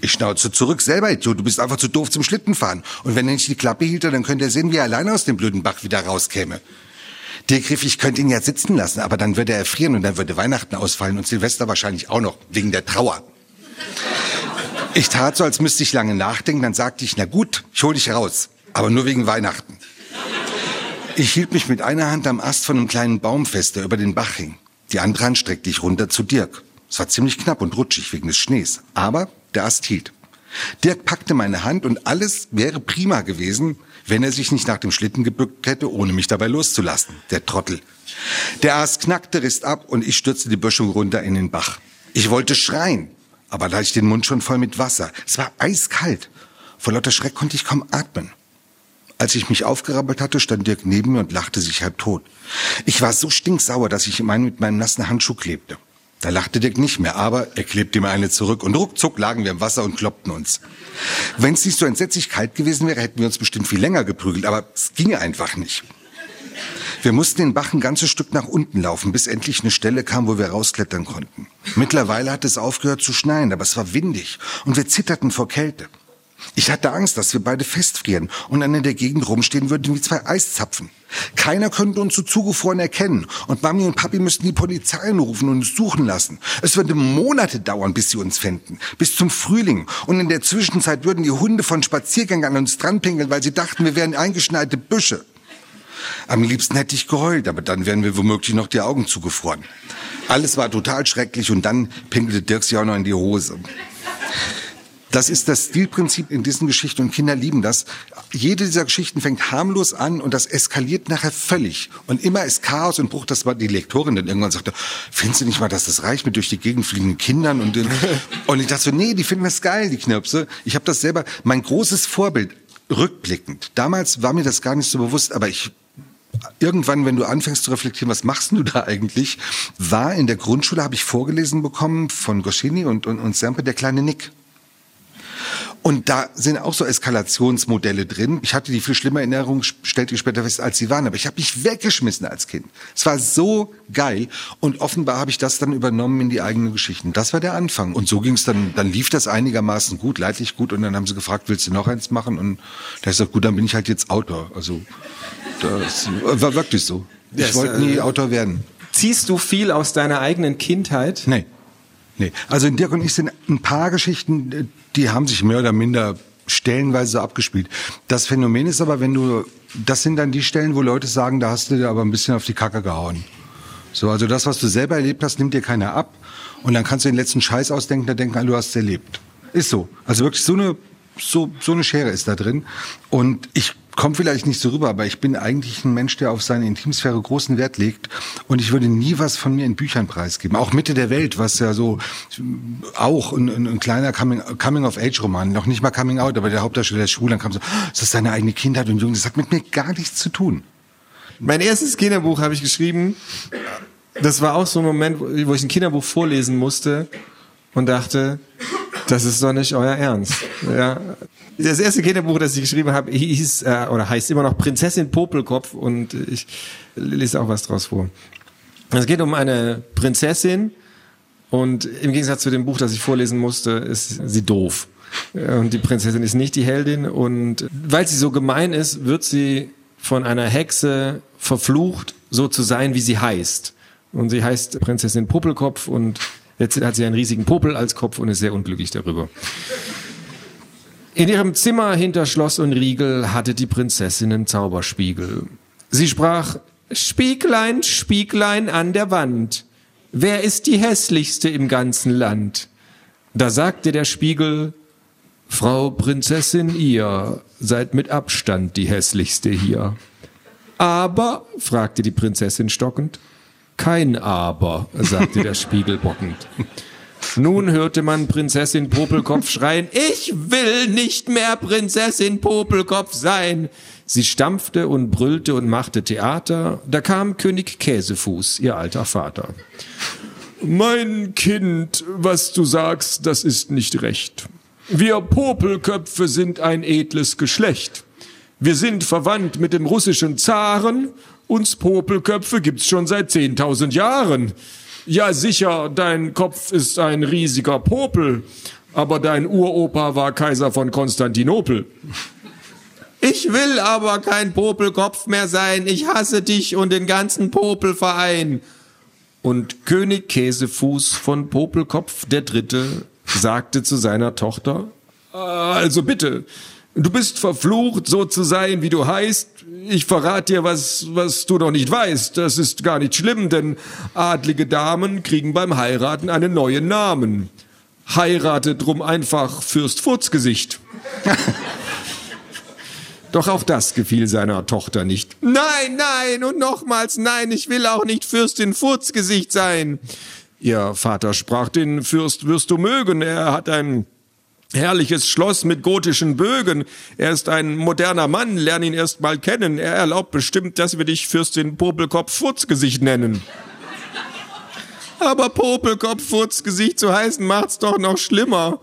B: Ich schnauzte zurück, selber Idiot, du bist einfach zu doof zum Schlittenfahren. Und wenn er nicht die Klappe hielte, dann könnte er sehen, wie er alleine aus dem blöden Bach wieder rauskäme. Dirk rief, ich könnte ihn ja sitzen lassen, aber dann würde er erfrieren und dann würde Weihnachten ausfallen und Silvester wahrscheinlich auch noch, wegen der Trauer. Ich tat so, als müsste ich lange nachdenken, dann sagte ich, na gut, ich hol dich raus, aber nur wegen Weihnachten. Ich hielt mich mit einer Hand am Ast von einem kleinen Baum fest, der über den Bach hing. Die andere Hand streckte ich runter zu Dirk. Es war ziemlich knapp und rutschig wegen des Schnees, aber der Ast hielt. Dirk packte meine Hand und alles wäre prima gewesen, wenn er sich nicht nach dem Schlitten gebückt hätte, ohne mich dabei loszulassen. Der Trottel. Der Ast knackte, riss ab und ich stürzte die Böschung runter in den Bach. Ich wollte schreien, aber da hatte ich den Mund schon voll mit Wasser. Es war eiskalt. Vor lauter Schreck konnte ich kaum atmen. Als ich mich aufgerappelt hatte, stand Dirk neben mir und lachte sich halb tot. Ich war so stinksauer, dass ich ihm einen mit meinem nassen Handschuh klebte. Da lachte Dirk nicht mehr, aber er klebte mir eine zurück und ruckzuck lagen wir im Wasser und kloppten uns. Wenn es nicht so entsetzlich kalt gewesen wäre, hätten wir uns bestimmt viel länger geprügelt, aber es ginge einfach nicht. Wir mussten den Bach ein ganzes Stück nach unten laufen, bis endlich eine Stelle kam, wo wir rausklettern konnten. Mittlerweile hat es aufgehört zu schneien, aber es war windig und wir zitterten vor Kälte. Ich hatte Angst, dass wir beide festfrieren und dann in der Gegend rumstehen würden wie zwei Eiszapfen. Keiner könnte uns so zugefroren erkennen und Mami und Papi müssten die Polizei rufen und uns suchen lassen. Es würde Monate dauern, bis sie uns fänden. Bis zum Frühling. Und in der Zwischenzeit würden die Hunde von Spaziergängern an uns dranpinkeln, weil sie dachten, wir wären eingeschneite Büsche. Am liebsten hätte ich geheult, aber dann wären mir womöglich noch die Augen zugefroren. Alles war total schrecklich und dann pinkelte Dirk sich auch noch in die Hose. Das ist das Stilprinzip in diesen Geschichten und Kinder lieben das. Jede dieser Geschichten fängt harmlos an und das eskaliert nachher völlig. Und immer ist Chaos und Bruch. Das war die Lektorin dann irgendwann sagte, findest du nicht mal, dass das reicht mit durch die Gegend fliegenden Kindern? Und, *laughs* und ich dachte so, nee, die finden das geil, die Knirpse. Ich habe das selber, mein großes Vorbild, rückblickend. Damals war mir das gar nicht so bewusst, aber ich irgendwann, wenn du anfängst zu reflektieren, was machst du da eigentlich, war in der Grundschule, habe ich vorgelesen bekommen von Goscini und, und, und Sempe, der kleine Nick. Und da sind auch so Eskalationsmodelle drin. Ich hatte die viel schlimmer Erinnerung, stellte ich später fest, als sie waren. Aber ich habe mich weggeschmissen als Kind. Es war so geil. Und offenbar habe ich das dann übernommen in die eigenen Geschichten. Das war der Anfang. Und so ging es dann, dann lief das einigermaßen gut, leidlich gut. Und dann haben sie gefragt, willst du noch eins machen? Und da ist gesagt, gut, dann bin ich halt jetzt Autor. Also das war wirklich so. Ich wollte nie äh, Autor werden.
C: Ziehst du viel aus deiner eigenen Kindheit?
B: Nee. Nee. Also Dirk und ich sind ein paar Geschichten, die haben sich mehr oder minder stellenweise abgespielt. Das Phänomen ist aber, wenn du, das sind dann die Stellen, wo Leute sagen, da hast du dir aber ein bisschen auf die Kacke gehauen. So, also das, was du selber erlebt hast, nimmt dir keiner ab. Und dann kannst du den letzten Scheiß ausdenken, da denken, du hast es erlebt. Ist so. Also wirklich so eine, so, so eine Schere ist da drin. Und ich kommt vielleicht nicht so rüber, aber ich bin eigentlich ein Mensch, der auf seine Intimsphäre großen Wert legt und ich würde nie was von mir in Büchern preisgeben. Auch Mitte der Welt, was ja so auch ein, ein, ein kleiner Coming-of-Age-Roman, noch nicht mal Coming-out, aber der Hauptdarsteller ist schwul, dann kam so, das ist seine eigene Kindheit und Jugend, das hat mit mir gar nichts zu tun.
C: Mein erstes Kinderbuch habe ich geschrieben, das war auch so ein Moment, wo ich ein Kinderbuch vorlesen musste und dachte, das ist doch nicht euer Ernst. Ja. Das erste Kinderbuch, das ich geschrieben habe, hieß äh, oder heißt immer noch Prinzessin Popelkopf und ich lese auch was draus vor. Es geht um eine Prinzessin und im Gegensatz zu dem Buch, das ich vorlesen musste, ist sie doof. Und die Prinzessin ist nicht die Heldin und weil sie so gemein ist, wird sie von einer Hexe verflucht, so zu sein, wie sie heißt. Und sie heißt Prinzessin Popelkopf und Jetzt hat sie einen riesigen Popel als Kopf und ist sehr unglücklich darüber. In ihrem Zimmer hinter Schloss und Riegel hatte die Prinzessin einen Zauberspiegel. Sie sprach, Spieglein, Spieglein an der Wand, wer ist die hässlichste im ganzen Land? Da sagte der Spiegel, Frau Prinzessin, ihr seid mit Abstand die hässlichste hier. Aber, fragte die Prinzessin stockend, kein Aber, sagte der Spiegel bockend. Nun hörte man Prinzessin Popelkopf schreien, ich will nicht mehr Prinzessin Popelkopf sein. Sie stampfte und brüllte und machte Theater. Da kam König Käsefuß, ihr alter Vater. Mein Kind, was du sagst, das ist nicht recht. Wir Popelköpfe sind ein edles Geschlecht. Wir sind verwandt mit dem russischen Zaren uns Popelköpfe gibt's schon seit 10.000 Jahren. Ja, sicher, dein Kopf ist ein riesiger Popel, aber dein Uropa war Kaiser von Konstantinopel. Ich will aber kein Popelkopf mehr sein. Ich hasse dich und den ganzen Popelverein. Und König Käsefuß von Popelkopf der Dritte sagte zu seiner Tochter, also bitte, du bist verflucht, so zu sein, wie du heißt, ich verrate dir was, was du noch nicht weißt. Das ist gar nicht schlimm, denn adlige Damen kriegen beim Heiraten einen neuen Namen. Heirate drum einfach Fürst Furzgesicht. *laughs* Doch auch das gefiel seiner Tochter nicht. Nein, nein und nochmals nein, ich will auch nicht Fürstin Furzgesicht sein. Ihr Vater sprach, den Fürst wirst du mögen, er hat ein Herrliches Schloss mit gotischen Bögen. Er ist ein moderner Mann, lern ihn erst mal kennen. Er erlaubt bestimmt, dass wir dich Fürstin Popelkopf Furzgesicht nennen. Aber Popelkopf Furzgesicht zu heißen macht's doch noch schlimmer.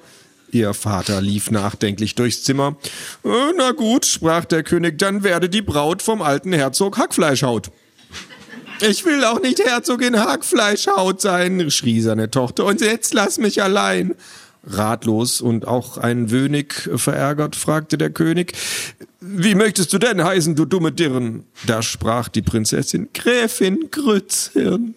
C: Ihr Vater lief nachdenklich durchs Zimmer. Äh, na gut, sprach der König, dann werde die Braut vom alten Herzog Hackfleischhaut. Ich will auch nicht Herzogin Hackfleischhaut sein, schrie seine Tochter, und jetzt lass mich allein. Ratlos und auch ein wenig verärgert fragte der König, wie möchtest du denn heißen, du dumme Dirn? Da sprach die Prinzessin, Gräfin Grützhirn.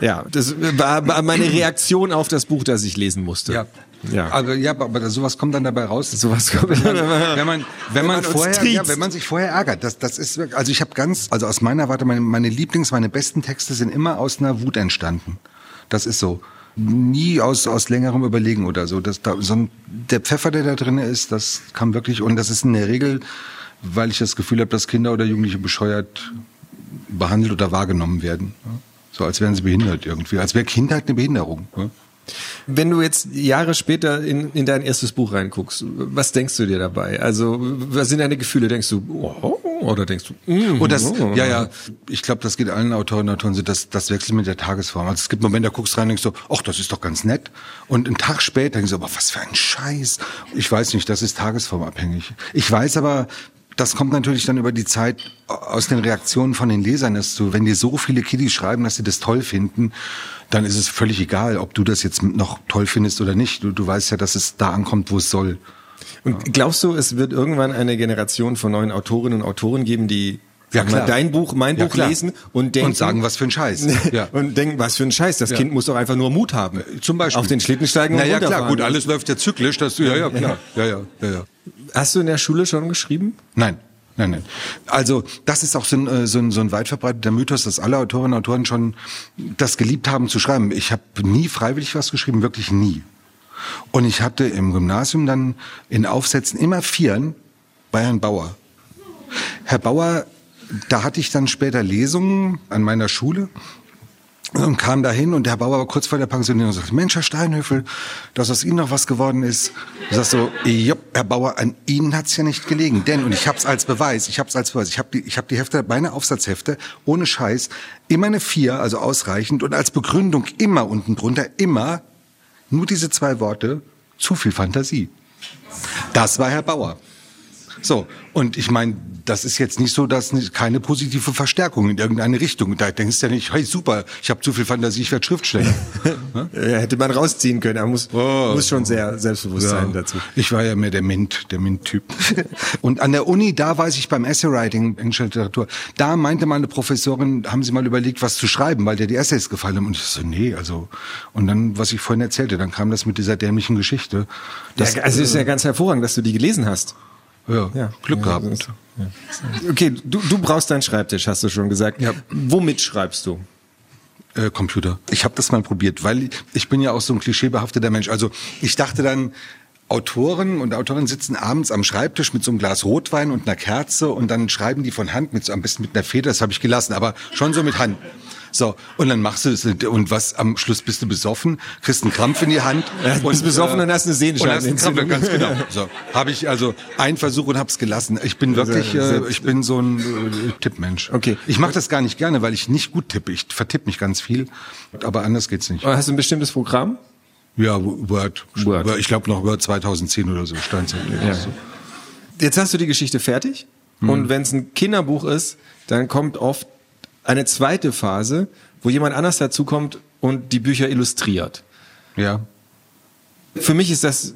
C: Ja, das war meine Reaktion auf das Buch, das ich lesen musste.
B: Ja.
C: Ja.
B: Aber ja, aber sowas kommt dann dabei raus.
C: Sowas kommt
B: wenn man, wenn man, wenn man, vorher, ja, wenn man sich vorher ärgert, das, das ist wirklich, also ich habe ganz, also aus meiner Warte, meine, meine Lieblings, meine besten Texte sind immer aus einer Wut entstanden. Das ist so. Nie aus, aus längerem Überlegen oder so. Das, da, so ein, der Pfeffer, der da drin ist, das kam wirklich, und das ist in der Regel, weil ich das Gefühl habe, dass Kinder oder Jugendliche bescheuert behandelt oder wahrgenommen werden. So als wären sie behindert irgendwie. Als wäre Kindheit eine Behinderung.
C: Wenn du jetzt Jahre später in, in dein erstes Buch reinguckst, was denkst du dir dabei? Also, was sind deine Gefühle? Denkst du, oh, oder denkst du, mm,
B: Und das,
C: oh.
B: ja, ja, ich glaube, das geht allen Autoren und Autoren so, das, das wechselt mit der Tagesform. Also es gibt Momente, da guckst du rein und denkst so, ach, das ist doch ganz nett. Und einen Tag später denkst du, aber was für ein Scheiß. Ich weiß nicht, das ist tagesformabhängig. Ich weiß aber, das kommt natürlich dann über die Zeit aus den Reaktionen von den Lesern, dass du, wenn dir so viele Kiddies schreiben, dass sie das toll finden, dann ist es völlig egal, ob du das jetzt noch toll findest oder nicht. Du, du weißt ja, dass es da ankommt, wo es soll.
C: Und glaubst du, es wird irgendwann eine Generation von neuen Autorinnen und Autoren geben, die
B: Ja, klar.
C: dein Buch, mein
B: Ja,
C: Buch
B: klar.
C: lesen und denken
B: Und sagen, was für ein Scheiß. *laughs* Ja.
C: und denken, was für ein Scheiß. Das Kind muss doch einfach nur Mut haben.
B: Zum Beispiel.
C: Auf den Schlitten steigen und
B: Naja, klar, gut, alles läuft ja zyklisch, dass du, ja, ja, klar. Ja, ja, ja, ja.
C: Hast du in der Schule schon geschrieben?
B: Nein. Nein, nein. Also das ist auch so ein, äh, so ein, so ein weit verbreiteter Mythos, dass alle Autorinnen und Autoren schon das geliebt haben zu schreiben. Ich habe nie freiwillig was geschrieben, wirklich nie. Und ich hatte im Gymnasium dann in Aufsätzen immer Vieren bei Herrn Bauer. Herr Bauer, da hatte ich dann später Lesungen an meiner Schule und kam dahin und der Herr Bauer war kurz vor der Pensionierung und sagte, Mensch, Herr Steinhöfel, dass aus Ihnen noch was geworden ist. Ich sag so, jupp, Herr Bauer, an Ihnen hat's ja nicht gelegen. Denn, und ich hab's als Beweis, ich hab's als Beweis, ich hab die, hab die Hefte, meine Aufsatzhefte, ohne Scheiß, immer eine Vier, also ausreichend und als Begründung immer unten drunter, immer nur diese zwei Worte, zu viel Fantasie. Das war Herr Bauer. So, und ich meine, das ist jetzt nicht so, dass keine positive Verstärkung in irgendeine Richtung. Da denkst du ja nicht, hey super, ich habe zu viel Fantasie, ich werde Schriftsteller. *laughs*
C: Ja, hätte man rausziehen können. Er muss,
B: Oh.
C: muss schon sehr selbstbewusst sein dazu.
B: Ich war ja mehr der Mint, der Mint-Typ. *laughs* Und an der Uni, da weiß ich beim Essay-Writing, englische Literatur, da meinte meine Professorin, haben Sie mal überlegt, was zu schreiben, weil dir die Essays gefallen haben. Und ich so, nee, also. Und dann, was ich vorhin erzählte, dann kam das mit dieser dämlichen Geschichte. Das,
C: ja, also es ist ja ganz hervorragend, dass du die gelesen hast.
B: Ja,
C: Ja.
B: Glück gehabt.
C: das Okay, du, du brauchst deinen Schreibtisch, hast du schon gesagt.
B: Ja.
C: Womit schreibst du?
B: Äh, Computer. Ich habe das mal probiert, weil ich bin ja auch so ein klischeebehafteter Mensch. Also ich dachte dann, Autoren und Autorinnen sitzen abends am Schreibtisch mit so einem Glas Rotwein und einer Kerze und dann schreiben die von Hand mit so am besten mit einer Feder. Das habe ich gelassen, aber schon so mit Hand. So und dann machst du das und was am Schluss bist du besoffen, kriegst einen Krampf in die Hand *laughs*
C: Ja, bist besoffen und hast eine
B: und hast Krampf,
C: Sehenscheidenentzündung.
B: ganz genau. So habe ich also einen Versuch und hab's gelassen. Ich bin wirklich, äh, ich bin so ein äh, Tippmensch.
C: Okay.
B: Ich mache das gar nicht gerne, weil ich nicht gut tippe. Ich vertippe mich ganz viel, aber anders geht's nicht.
C: Hast du ein bestimmtes Programm?
B: Ja, Word.
C: Word.
B: Ich glaube noch Word 2010 oder so. Stand
C: Ja. Jetzt hast du die Geschichte fertig und wenn es ein Kinderbuch ist, dann kommt oft eine zweite Phase, wo jemand anders dazukommt und die Bücher illustriert.
B: ja.
C: Für mich ist das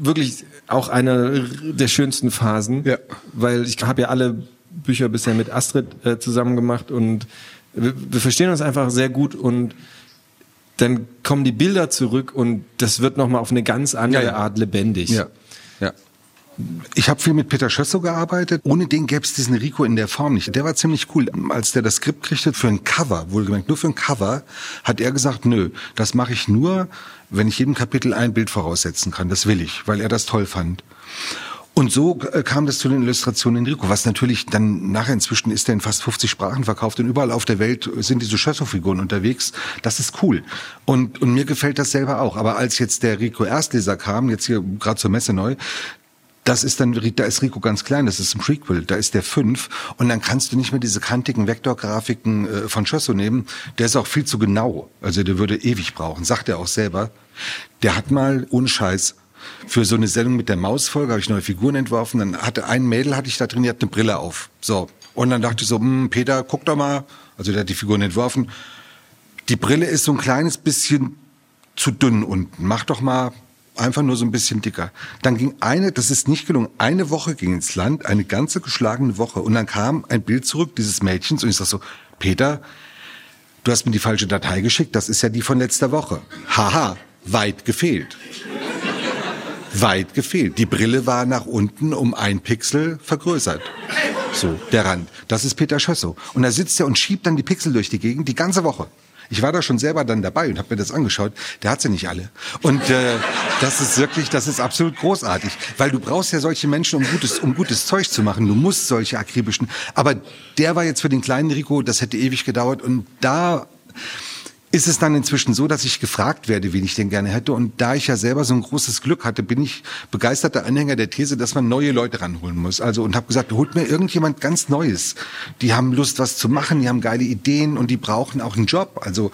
C: wirklich auch eine der schönsten Phasen,
B: Ja.
C: weil ich habe ja alle Bücher bisher mit Astrid äh, zusammen gemacht und wir, wir verstehen uns einfach sehr gut und dann kommen die Bilder zurück und das wird nochmal auf eine ganz andere
B: Ja, ja.
C: Art lebendig.
B: Ja. Ich habe viel mit Peter Schössow gearbeitet. Ohne den gäbe es diesen Rico in der Form nicht. Der war ziemlich cool. Als der das Skript kriegte für ein Cover, wohlgemerkt nur für ein Cover, hat er gesagt, nö, das mache ich nur, wenn ich jedem Kapitel ein Bild voraussetzen kann. Das will ich, weil er das toll fand. Und so äh, kam das zu den Illustrationen in Rico, was natürlich dann nachher inzwischen ist er in fast 50 Sprachen verkauft und überall auf der Welt sind diese Schössow-Figuren unterwegs. Das ist cool. Und, und mir gefällt das selber auch. Aber als jetzt der Rico Erstleser kam, jetzt hier gerade zur Messe neu, das ist dann, da ist Rico ganz klein, das ist ein Prequel, da ist der fünf und dann kannst du nicht mehr diese kantigen Vektorgrafiken äh, von Schosso nehmen. Der ist auch viel zu genau, also der würde ewig brauchen, sagt er auch selber. Der hat mal, ohne Scheiß, für so eine Sendung mit der Mausfolge habe ich neue Figuren entworfen, dann hatte ein Mädel, hatte ich da drin, die hat eine Brille auf. So. Und dann dachte ich so, hm, Peter, guck doch mal, also der hat die Figuren entworfen, die Brille ist so ein kleines bisschen zu dünn unten. Mach doch mal einfach nur so ein bisschen dicker. Dann ging eine, das ist nicht gelungen, eine Woche ging ins Land, eine ganze geschlagene Woche. Und dann kam ein Bild zurück dieses Mädchens und ich sag so, Peter, du hast mir die falsche Datei geschickt, das ist ja die von letzter Woche. Haha, weit gefehlt. weit gefehlt. Die Brille war nach unten um ein Pixel vergrößert. So, der Rand. Das ist Peter Schössow. Und da sitzt er und schiebt dann die Pixel durch die Gegend die ganze Woche. Ich war da schon selber dann dabei und habe mir das angeschaut. Der hat sie nicht alle. Und äh, das ist wirklich, das ist absolut großartig, weil du brauchst ja solche Menschen, um gutes, um gutes Zeug zu machen. Du musst solche akribischen. Aber der war jetzt für den kleinen Rico, das hätte ewig gedauert und da ist es dann inzwischen so, dass ich gefragt werde, wen ich denn gerne hätte. Und da ich ja selber so ein großes Glück hatte, bin ich begeisterter Anhänger der These, dass man neue Leute ranholen muss. Also und habe gesagt, holt mir irgendjemand ganz Neues. Die haben Lust, was zu machen, die haben geile Ideen und die brauchen auch einen Job. Also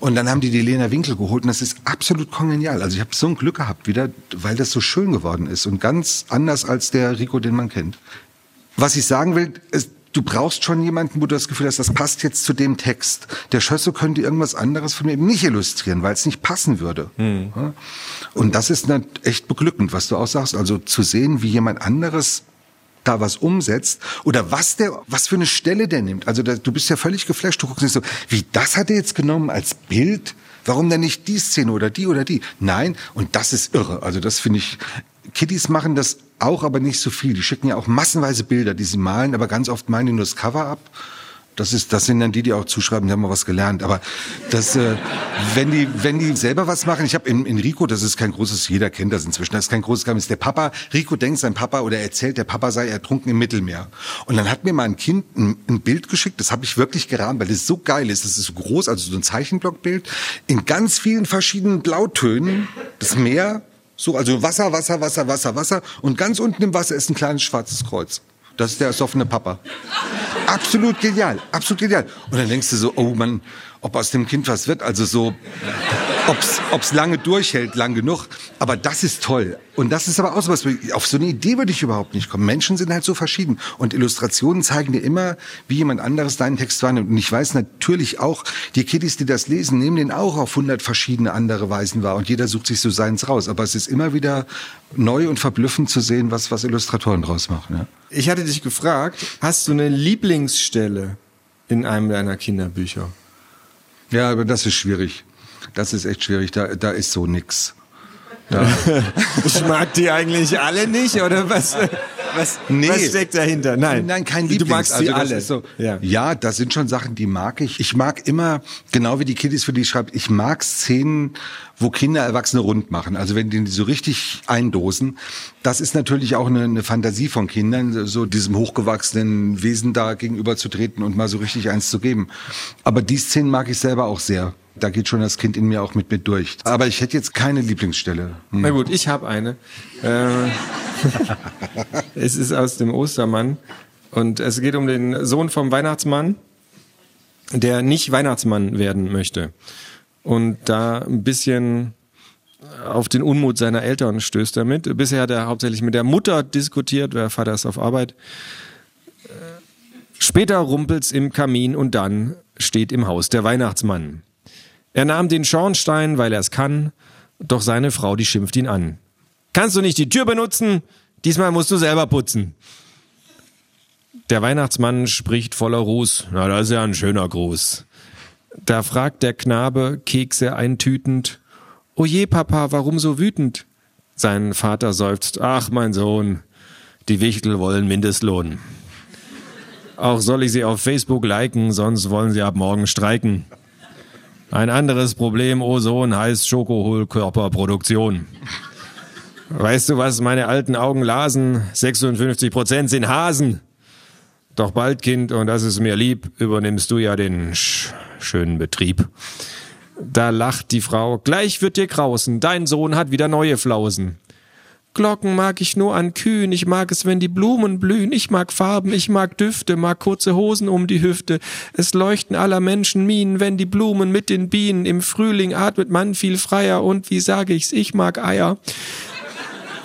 B: und dann haben die die Lena Winkel geholt und das ist absolut kongenial. Also ich habe so ein Glück gehabt wieder, weil das so schön geworden ist und ganz anders als der Rico, den man kennt. Was ich sagen will, ist, du brauchst schon jemanden, wo du das Gefühl hast, das passt jetzt zu dem Text. Der Schösse könnte irgendwas anderes von mir eben nicht illustrieren, weil es nicht passen würde. Hm. Und das ist echt beglückend, was du auch sagst. Also zu sehen, wie jemand anderes da was umsetzt oder was der, was für eine Stelle der nimmt. Also da, du bist ja völlig geflasht. Du guckst nicht so, wie das hat er jetzt genommen als Bild? Warum denn nicht die Szene oder die oder die? Nein, und das ist irre. Also das finde ich, Kiddies machen das auch, aber nicht so viel. Die schicken ja auch massenweise Bilder, die sie malen, aber ganz oft malen die nur das Cover ab. Das ist, das sind dann die, die auch zuschreiben, die haben mal was gelernt. Aber das, äh, wenn die, wenn die selber was machen, ich habe in, in Rico, das ist kein großes, jeder kennt das inzwischen, das ist kein großes Geheimnis. Der Papa, Rico denkt, sein Papa oder erzählt, der Papa sei ertrunken im Mittelmeer. Und dann hat mir mal ein Kind ein, ein Bild geschickt, das habe ich wirklich gerahmt, weil das so geil ist. Das ist so groß, also so ein Zeichenblockbild in ganz vielen verschiedenen Blautönen. Das Meer, so, also Wasser, Wasser, Wasser, Wasser, Wasser. Und ganz unten im Wasser ist ein kleines schwarzes Kreuz. Das ist der ersoffene Papa. Absolut genial, absolut genial. Und dann denkst du so, oh Mann, ob aus dem Kind was wird. Also so, ob's, ob's lange durchhält, lang genug. Aber das ist toll. Und das ist aber auch so was, auf so eine Idee würde ich überhaupt nicht kommen. Menschen sind halt so verschieden. Und Illustrationen zeigen dir immer, wie jemand anderes deinen Text wahrnimmt. Und ich weiß natürlich auch, die Kiddies, die das lesen, nehmen den auch auf hundert verschiedene andere Weisen wahr. Und jeder sucht sich so seins raus. Aber es ist immer wieder neu und verblüffend zu sehen, was, was Illustratoren draus machen. Ja.
C: Ich hatte dich gefragt, hast du eine Lieblingsstelle in einem deiner Kinderbücher?
B: Ja, aber das ist schwierig. Das ist echt schwierig. Da, da ist so nix. Da.
C: ich *laughs* mag die eigentlich alle nicht, oder was? *laughs* Was, nee. was steckt dahinter? Nein,
B: nein, kein Lieblings.
C: Du magst sie
B: also,
C: alle.
B: So, ja. ja, das sind schon Sachen, die mag ich. Ich mag immer, genau wie die Kiddies, für die ich schreibe, ich mag Szenen, wo Kinder Erwachsene rund machen. Also wenn die so richtig eindosen, das ist natürlich auch eine, eine Fantasie von Kindern, so diesem hochgewachsenen Wesen da gegenüberzutreten und mal so richtig eins zu geben. Aber die Szenen mag ich selber auch sehr. Da geht schon das Kind in mir auch mit mir durch. Aber ich hätte jetzt keine Lieblingsstelle.
C: Hm. Na gut, ich habe eine. Äh, *laughs* es ist aus dem Ostermann und es geht um den Sohn vom Weihnachtsmann, der nicht Weihnachtsmann werden möchte und da ein bisschen auf den Unmut seiner Eltern stößt damit. Bisher hat er hauptsächlich mit der Mutter diskutiert, der Vater ist auf Arbeit. Später rumpelt's im Kamin und dann steht im Haus der Weihnachtsmann. Er nahm den Schornstein, weil er es kann, doch seine Frau, die schimpft ihn an. Kannst du nicht die Tür benutzen? Diesmal musst du selber putzen. Der Weihnachtsmann spricht voller Ruß. Na, das ist ja ein schöner Gruß. Da fragt der Knabe, Kekse eintütend, O je, Papa, warum so wütend? Sein Vater seufzt, ach, mein Sohn, die Wichtel wollen Mindestlohn. Auch soll ich sie auf Facebook liken, sonst wollen sie ab morgen streiken. Ein anderes Problem, oh Sohn, heißt Schokohohlkörperproduktion. Weißt du, was meine alten Augen lasen? 56 Prozent sind Hasen. Doch bald, Kind, und das ist mir lieb, übernimmst du ja den sch schönen Betrieb. Da lacht die Frau, gleich wird dir grausen, dein Sohn hat wieder neue Flausen. Glocken mag ich nur an Kühen, ich mag es, wenn die Blumen blühen, ich mag Farben, ich mag Düfte, mag kurze Hosen um die Hüfte. Es leuchten aller Menschen Minen, wenn die Blumen mit den Bienen. Im Frühling atmet man viel freier und wie sage ich's, ich mag Eier.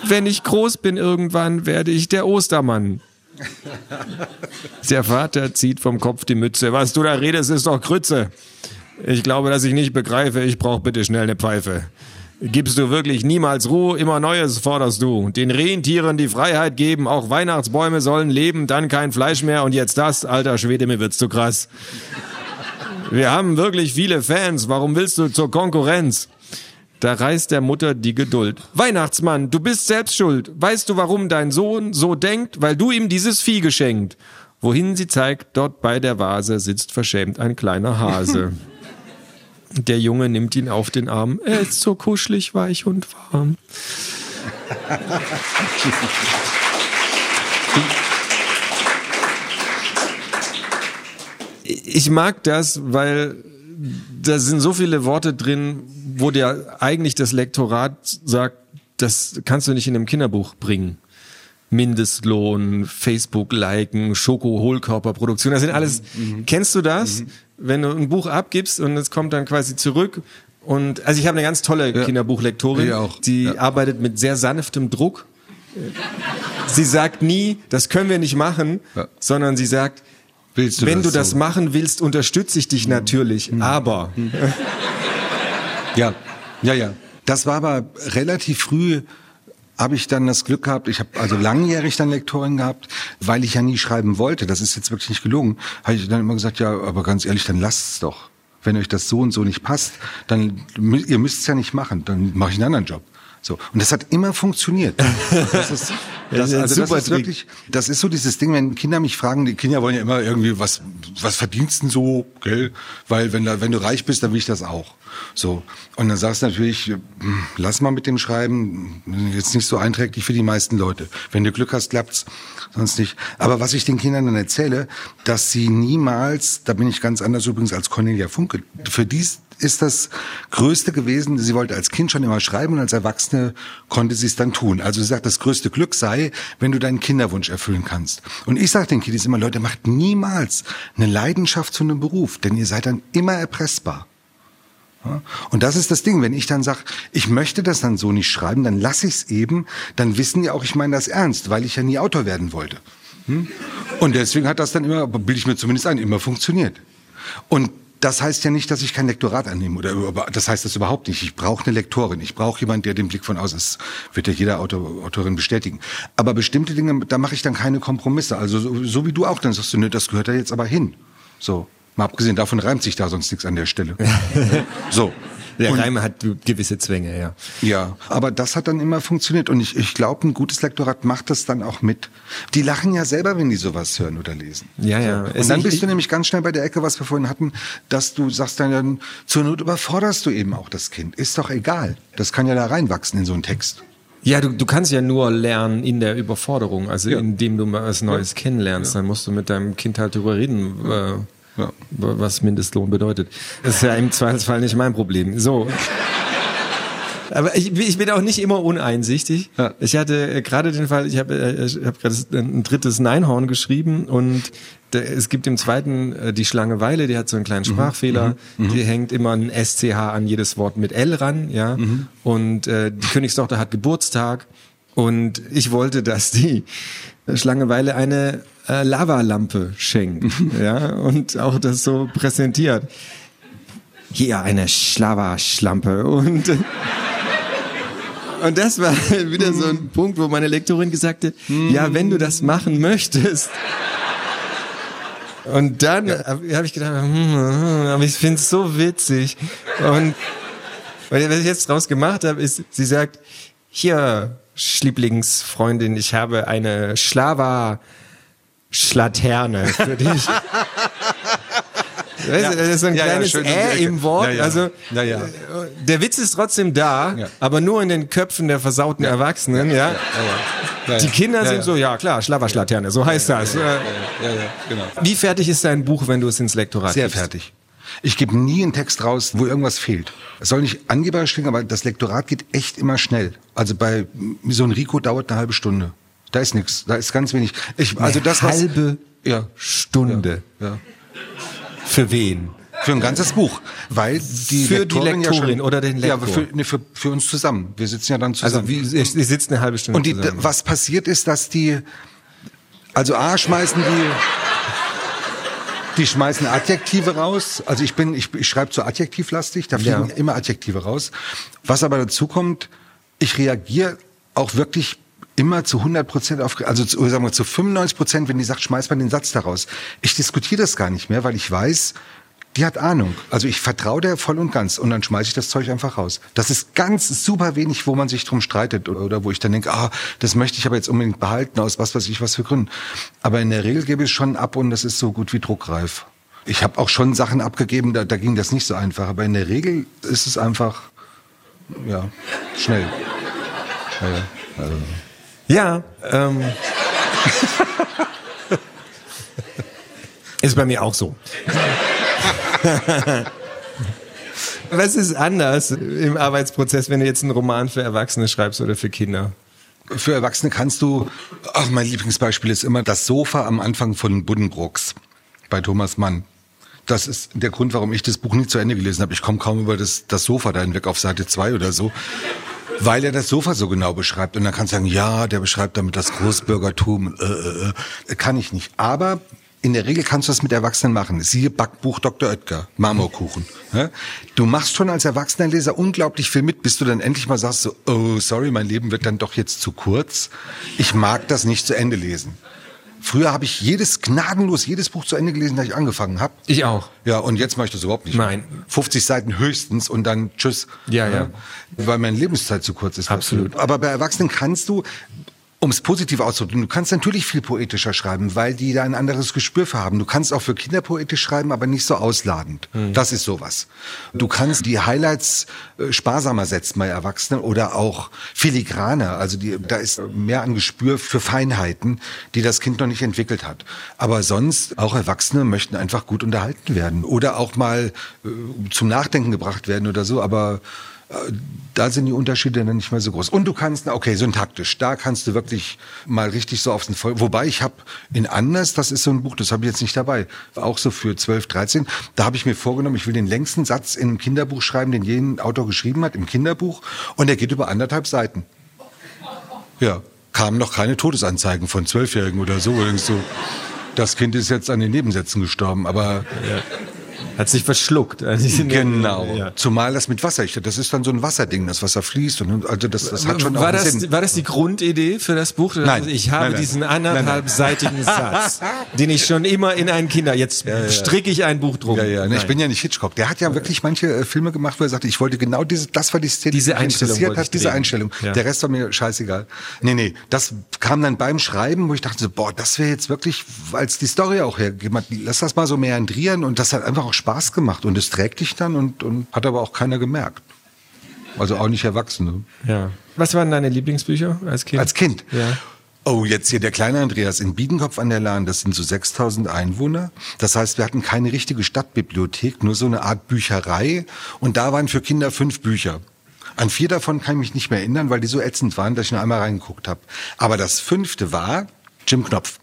C: Wenn ich groß bin irgendwann, werde ich der Ostermann. Der Vater zieht vom Kopf die Mütze. Was du da redest, ist doch Grütze. Ich glaube, dass ich nicht begreife, ich brauche bitte schnell eine Pfeife. Gibst du wirklich niemals Ruhe, immer Neues forderst du. Den Rentieren die Freiheit geben, auch Weihnachtsbäume sollen leben, dann kein Fleisch mehr und jetzt das, alter Schwede, mir wird's zu krass. Wir haben wirklich viele Fans, warum willst du zur Konkurrenz? Da reißt der Mutter die Geduld. Weihnachtsmann, du bist selbst schuld. Weißt du, warum dein Sohn so denkt? Weil du ihm dieses Vieh geschenkt. Wohin sie zeigt, dort bei der Vase sitzt verschämt ein kleiner Hase. *laughs* Der Junge nimmt ihn auf den Arm. Er ist so kuschelig, weich und warm. Ich mag das, weil da sind so viele Worte drin, wo dir eigentlich das Lektorat sagt, das kannst du nicht in einem Kinderbuch bringen. Mindestlohn, Facebook liken, Schoko-Hohlkörperproduktion, das sind alles, mhm. kennst du das? Mhm. Wenn du ein Buch abgibst und es kommt dann quasi zurück und, also ich habe eine ganz tolle ja. Kinderbuchlektorin, die ja. arbeitet mit sehr sanftem Druck. Sie sagt nie, das können wir nicht machen, ja. sondern sie sagt, du wenn das du das so? machen willst, unterstütze ich dich mhm. natürlich, mhm. aber. Mhm.
B: Ja, ja, ja. Das war aber relativ früh habe ich dann das Glück gehabt, ich habe also langjährig dann Lektorin gehabt, weil ich ja nie schreiben wollte, das ist jetzt wirklich nicht gelungen, habe ich dann immer gesagt, ja, aber ganz ehrlich, dann lasst es doch. Wenn euch das so und so nicht passt, dann ihr müsst es ja nicht machen, dann mache ich einen anderen Job. So. Und das hat immer funktioniert. Das ist, *laughs* das, also das ist wirklich, das ist so dieses Ding, wenn Kinder mich fragen, die Kinder wollen ja immer irgendwie, was, was verdienst du so, gell? Weil wenn, da, wenn du reich bist, dann will ich das auch. So. Und dann sagst du natürlich, hm, lass mal mit dem Schreiben, jetzt nicht so einträglich für die meisten Leute. Wenn du Glück hast, klappt's, sonst nicht. Aber was ich den Kindern dann erzähle, dass sie niemals, da bin ich ganz anders übrigens als Cornelia Funke, für dies ist das Größte gewesen. Sie wollte als Kind schon immer schreiben und als Erwachsene konnte sie es dann tun. Also sie sagt, das größte Glück sei, wenn du deinen Kinderwunsch erfüllen kannst. Und ich sage den Kiddies immer, Leute, macht niemals eine Leidenschaft zu einem Beruf, denn ihr seid dann immer erpressbar. Und das ist das Ding, wenn ich dann sage, ich möchte das dann so nicht schreiben, dann lasse ich es eben, dann wissen die auch, ich meine das ernst, weil ich ja nie Autor werden wollte. Hm? Und deswegen hat das dann immer, bilde ich mir zumindest ein, immer funktioniert. Und das heißt ja nicht, dass ich kein Lektorat annehme oder das heißt das überhaupt nicht. Ich brauche eine Lektorin. Ich brauche jemanden, der den Blick von außen ist. Wird ja jeder Autor, Autorin bestätigen. Aber bestimmte Dinge, da mache ich dann keine Kompromisse. Also so, so wie du auch, dann sagst du, ne, das gehört da jetzt aber hin. So. Mal abgesehen davon reimt sich da sonst nichts an der Stelle. *laughs* so.
C: Der und, Reim hat gewisse Zwänge, ja.
B: Ja, aber das hat dann immer funktioniert und ich, ich glaube, ein gutes Lektorat macht das dann auch mit. Die lachen ja selber, wenn die sowas hören oder lesen.
C: Ja, ja.
B: Und also dann bist ich, du nämlich ganz schnell bei der Ecke, was wir vorhin hatten, dass du sagst dann, dann zur Not überforderst du eben auch das Kind. Ist doch egal. Das kann ja da reinwachsen in so einen Text.
C: Ja, du, du kannst ja nur lernen in der Überforderung, also ja. indem du mal was Neues ja. kennenlernst. Ja. Dann musst du mit deinem Kind halt drüber reden. Äh, ja. Was Mindestlohn bedeutet. Das ist ja im Zweifelsfall nicht mein Problem. So. Aber ich, ich bin auch nicht immer uneinsichtig. Ja. Ich hatte äh, gerade den Fall, ich habe äh, ich hab gerade ein drittes Neinhorn geschrieben und es gibt im zweiten äh, die Schlangeweile, die hat so einen kleinen mhm. Sprachfehler, mhm. die hängt immer ein SCH an jedes Wort mit L ran, ja. Mhm. Und äh, die Königstochter hat Geburtstag und ich wollte, dass die Schlangeweile eine äh, Lavalampe schenkt, *laughs* ja, und auch das so präsentiert. Hier eine Schlava-Schlampe und und das war wieder so ein Punkt, wo meine Lektorin gesagt hat, ja, wenn du das machen möchtest. Und dann ja. habe ich gedacht, hm, hm, aber ich finde es so witzig. Und was ich jetzt draus gemacht habe, ist, sie sagt, hier, Lieblingsfreundin, ich habe eine Schlava Schlaterne für dich. *laughs* Weißt ja. das ist so ein ja, kleines ja, Äh im Wort. Also der Witz ist trotzdem da, aber nur in den Köpfen der versauten Erwachsenen. Ja. Die Kinder sind so, ja klar, Schlabberschlaterne, so heißt das. Genau. Wie fertig ist dein Buch, wenn du es ins Lektorat
B: Sehr gibst? fertig. Ich gebe nie einen Text raus, wo irgendwas fehlt. Es soll nicht angeberisch klingen, aber das Lektorat geht echt immer schnell. Also bei so ein Rico dauert eine halbe Stunde. Da ist nichts, da ist ganz wenig.
C: Ich, also das was, halbe ja. Stunde. Ja. ja. Für wen?
B: Für ein ganzes Buch, weil die
C: für Lektorin die Lektorin ja schon, oder den Lektor. Ja,
B: für, nee, für, für uns zusammen. Wir sitzen ja dann also zusammen.
C: Also wie, ihr sitzt eine halbe Stunde
B: Und die,
C: zusammen.
B: was passiert ist, dass die, also A schmeißen die Die schmeißen Adjektive raus. Also ich bin, ich, ich schreibe zu adjektivlastig, da fliegen
C: Ja.
B: immer Adjektive raus. Was aber dazu kommt, ich reagiere auch wirklich immer zu 100 Prozent auf, also zu, sagen wir zu 95 Prozent, wenn die sagt, schmeiß mal den Satz daraus. Ich diskutiere das gar nicht mehr, weil ich weiß, die hat Ahnung. Also ich vertraue der voll und ganz und dann schmeiße ich das Zeug einfach raus. Das ist ganz super wenig, wo man sich drum streitet oder, oder wo ich dann denke, ah, das möchte ich aber jetzt unbedingt behalten aus was weiß ich was für Gründen. Aber in der Regel gebe ich es schon ab und das ist so gut wie druckreif. Ich habe auch schon Sachen abgegeben, da, da ging das nicht so einfach. Aber in der Regel ist es einfach, ja, schnell. Ja, also.
C: Ja, ähm. ist bei mir auch so. Was ist anders im Arbeitsprozess, wenn du jetzt einen Roman für Erwachsene schreibst oder für Kinder?
B: Für Erwachsene kannst du, ach, mein Lieblingsbeispiel ist immer das Sofa am Anfang von Buddenbrooks bei Thomas Mann. Das ist der Grund, warum ich das Buch nie zu Ende gelesen habe. Ich komme kaum über das, das Sofa da hinweg auf Seite 2 oder so. Weil er das Sofa so genau beschreibt. Und dann kannst du sagen, ja, der beschreibt damit das Großbürgertum. Äh, äh, äh. Kann ich nicht. Aber in der Regel kannst du das mit Erwachsenen machen. Siehe Backbuch Dr. Oetker, Marmorkuchen. Du machst schon als erwachsener Leser unglaublich viel mit, bis du dann endlich mal sagst, so, oh, sorry, mein Leben wird dann doch jetzt zu kurz. Ich mag das nicht zu Ende lesen. Früher habe ich jedes, gnadenlos jedes Buch zu Ende gelesen, das ich angefangen habe.
C: Ich auch.
B: Ja, und jetzt mache ich das überhaupt nicht.
C: Nein.
B: 50 Seiten höchstens und dann tschüss.
C: Ja, ja.
B: Weil meine Lebenszeit zu kurz ist.
C: Absolut.
B: Aber bei Erwachsenen kannst du, um es positiv auszudrücken, du kannst natürlich viel poetischer schreiben, weil die da ein anderes Gespür für haben. Du kannst auch für Kinder poetisch schreiben, aber nicht so ausladend.
C: Hm.
B: Das ist sowas. Du kannst die Highlights äh, sparsamer setzen bei Erwachsenen oder auch filigraner. Also die, da ist mehr an Gespür für Feinheiten, die das Kind noch nicht entwickelt hat. Aber sonst, auch Erwachsene möchten einfach gut unterhalten werden oder auch mal äh, zum Nachdenken gebracht werden oder so. Aber da sind die Unterschiede dann nicht mehr so groß. Und du kannst, okay, syntaktisch, da kannst du wirklich mal richtig so auf den Voll. Wobei ich habe in Anders, das ist so ein Buch, das habe ich jetzt nicht dabei, auch so für 12, 13, da habe ich mir vorgenommen, ich will den längsten Satz in einem Kinderbuch schreiben, den jeden Autor geschrieben hat, im Kinderbuch. Und der geht über anderthalb Seiten. Ja, kamen noch keine Todesanzeigen von Zwölfjährigen oder so. Oder so. Das Kind ist jetzt an den Nebensätzen gestorben, aber
C: Hat sich verschluckt.
B: Genau.
C: Ja.
B: Zumal das mit Wasser, ich, das ist dann so ein Wasserding, das Wasser fließt und also das, das hat schon auch
C: war,
B: einen
C: das,
B: Sinn.
C: war das die Grundidee für das Buch?
B: Nein.
C: Ich habe
B: Nein, nein.
C: diesen anderthalbseitigen *laughs* Satz, den ich schon immer in ein Kinder. Jetzt stricke ich ein Buch drum.
B: Ja, ja, ne, ich bin ja nicht Hitchcock. Der hat ja wirklich manche äh, Filme gemacht, wo er sagte, ich wollte genau diese, das war die Szene,
C: Diese
B: die mich
C: Einstellung
B: interessiert hat, diese. Einstellung.
C: Ja.
B: Der Rest war mir scheißegal. Nee, nee, das kam dann beim Schreiben, wo ich dachte so, boah, das wäre jetzt wirklich, als die Story auch hergegeben hat, lass das mal so meandrieren und das hat einfach auch Spaß gemacht und es trägt dich dann und, und hat aber auch keiner gemerkt. Also auch nicht Erwachsene.
C: Ja. Was waren deine Lieblingsbücher als Kind?
B: Als Kind?
C: Ja.
B: Oh, jetzt hier der kleine Andreas in Biedenkopf an der Lahn, das sind so 6000 Einwohner. Das heißt, wir hatten keine richtige Stadtbibliothek, nur so eine Art Bücherei. Und da waren für Kinder fünf Bücher. An vier davon kann ich mich nicht mehr erinnern, weil die so ätzend waren, dass ich nur einmal reingeguckt habe. Aber das fünfte war Jim Knopf.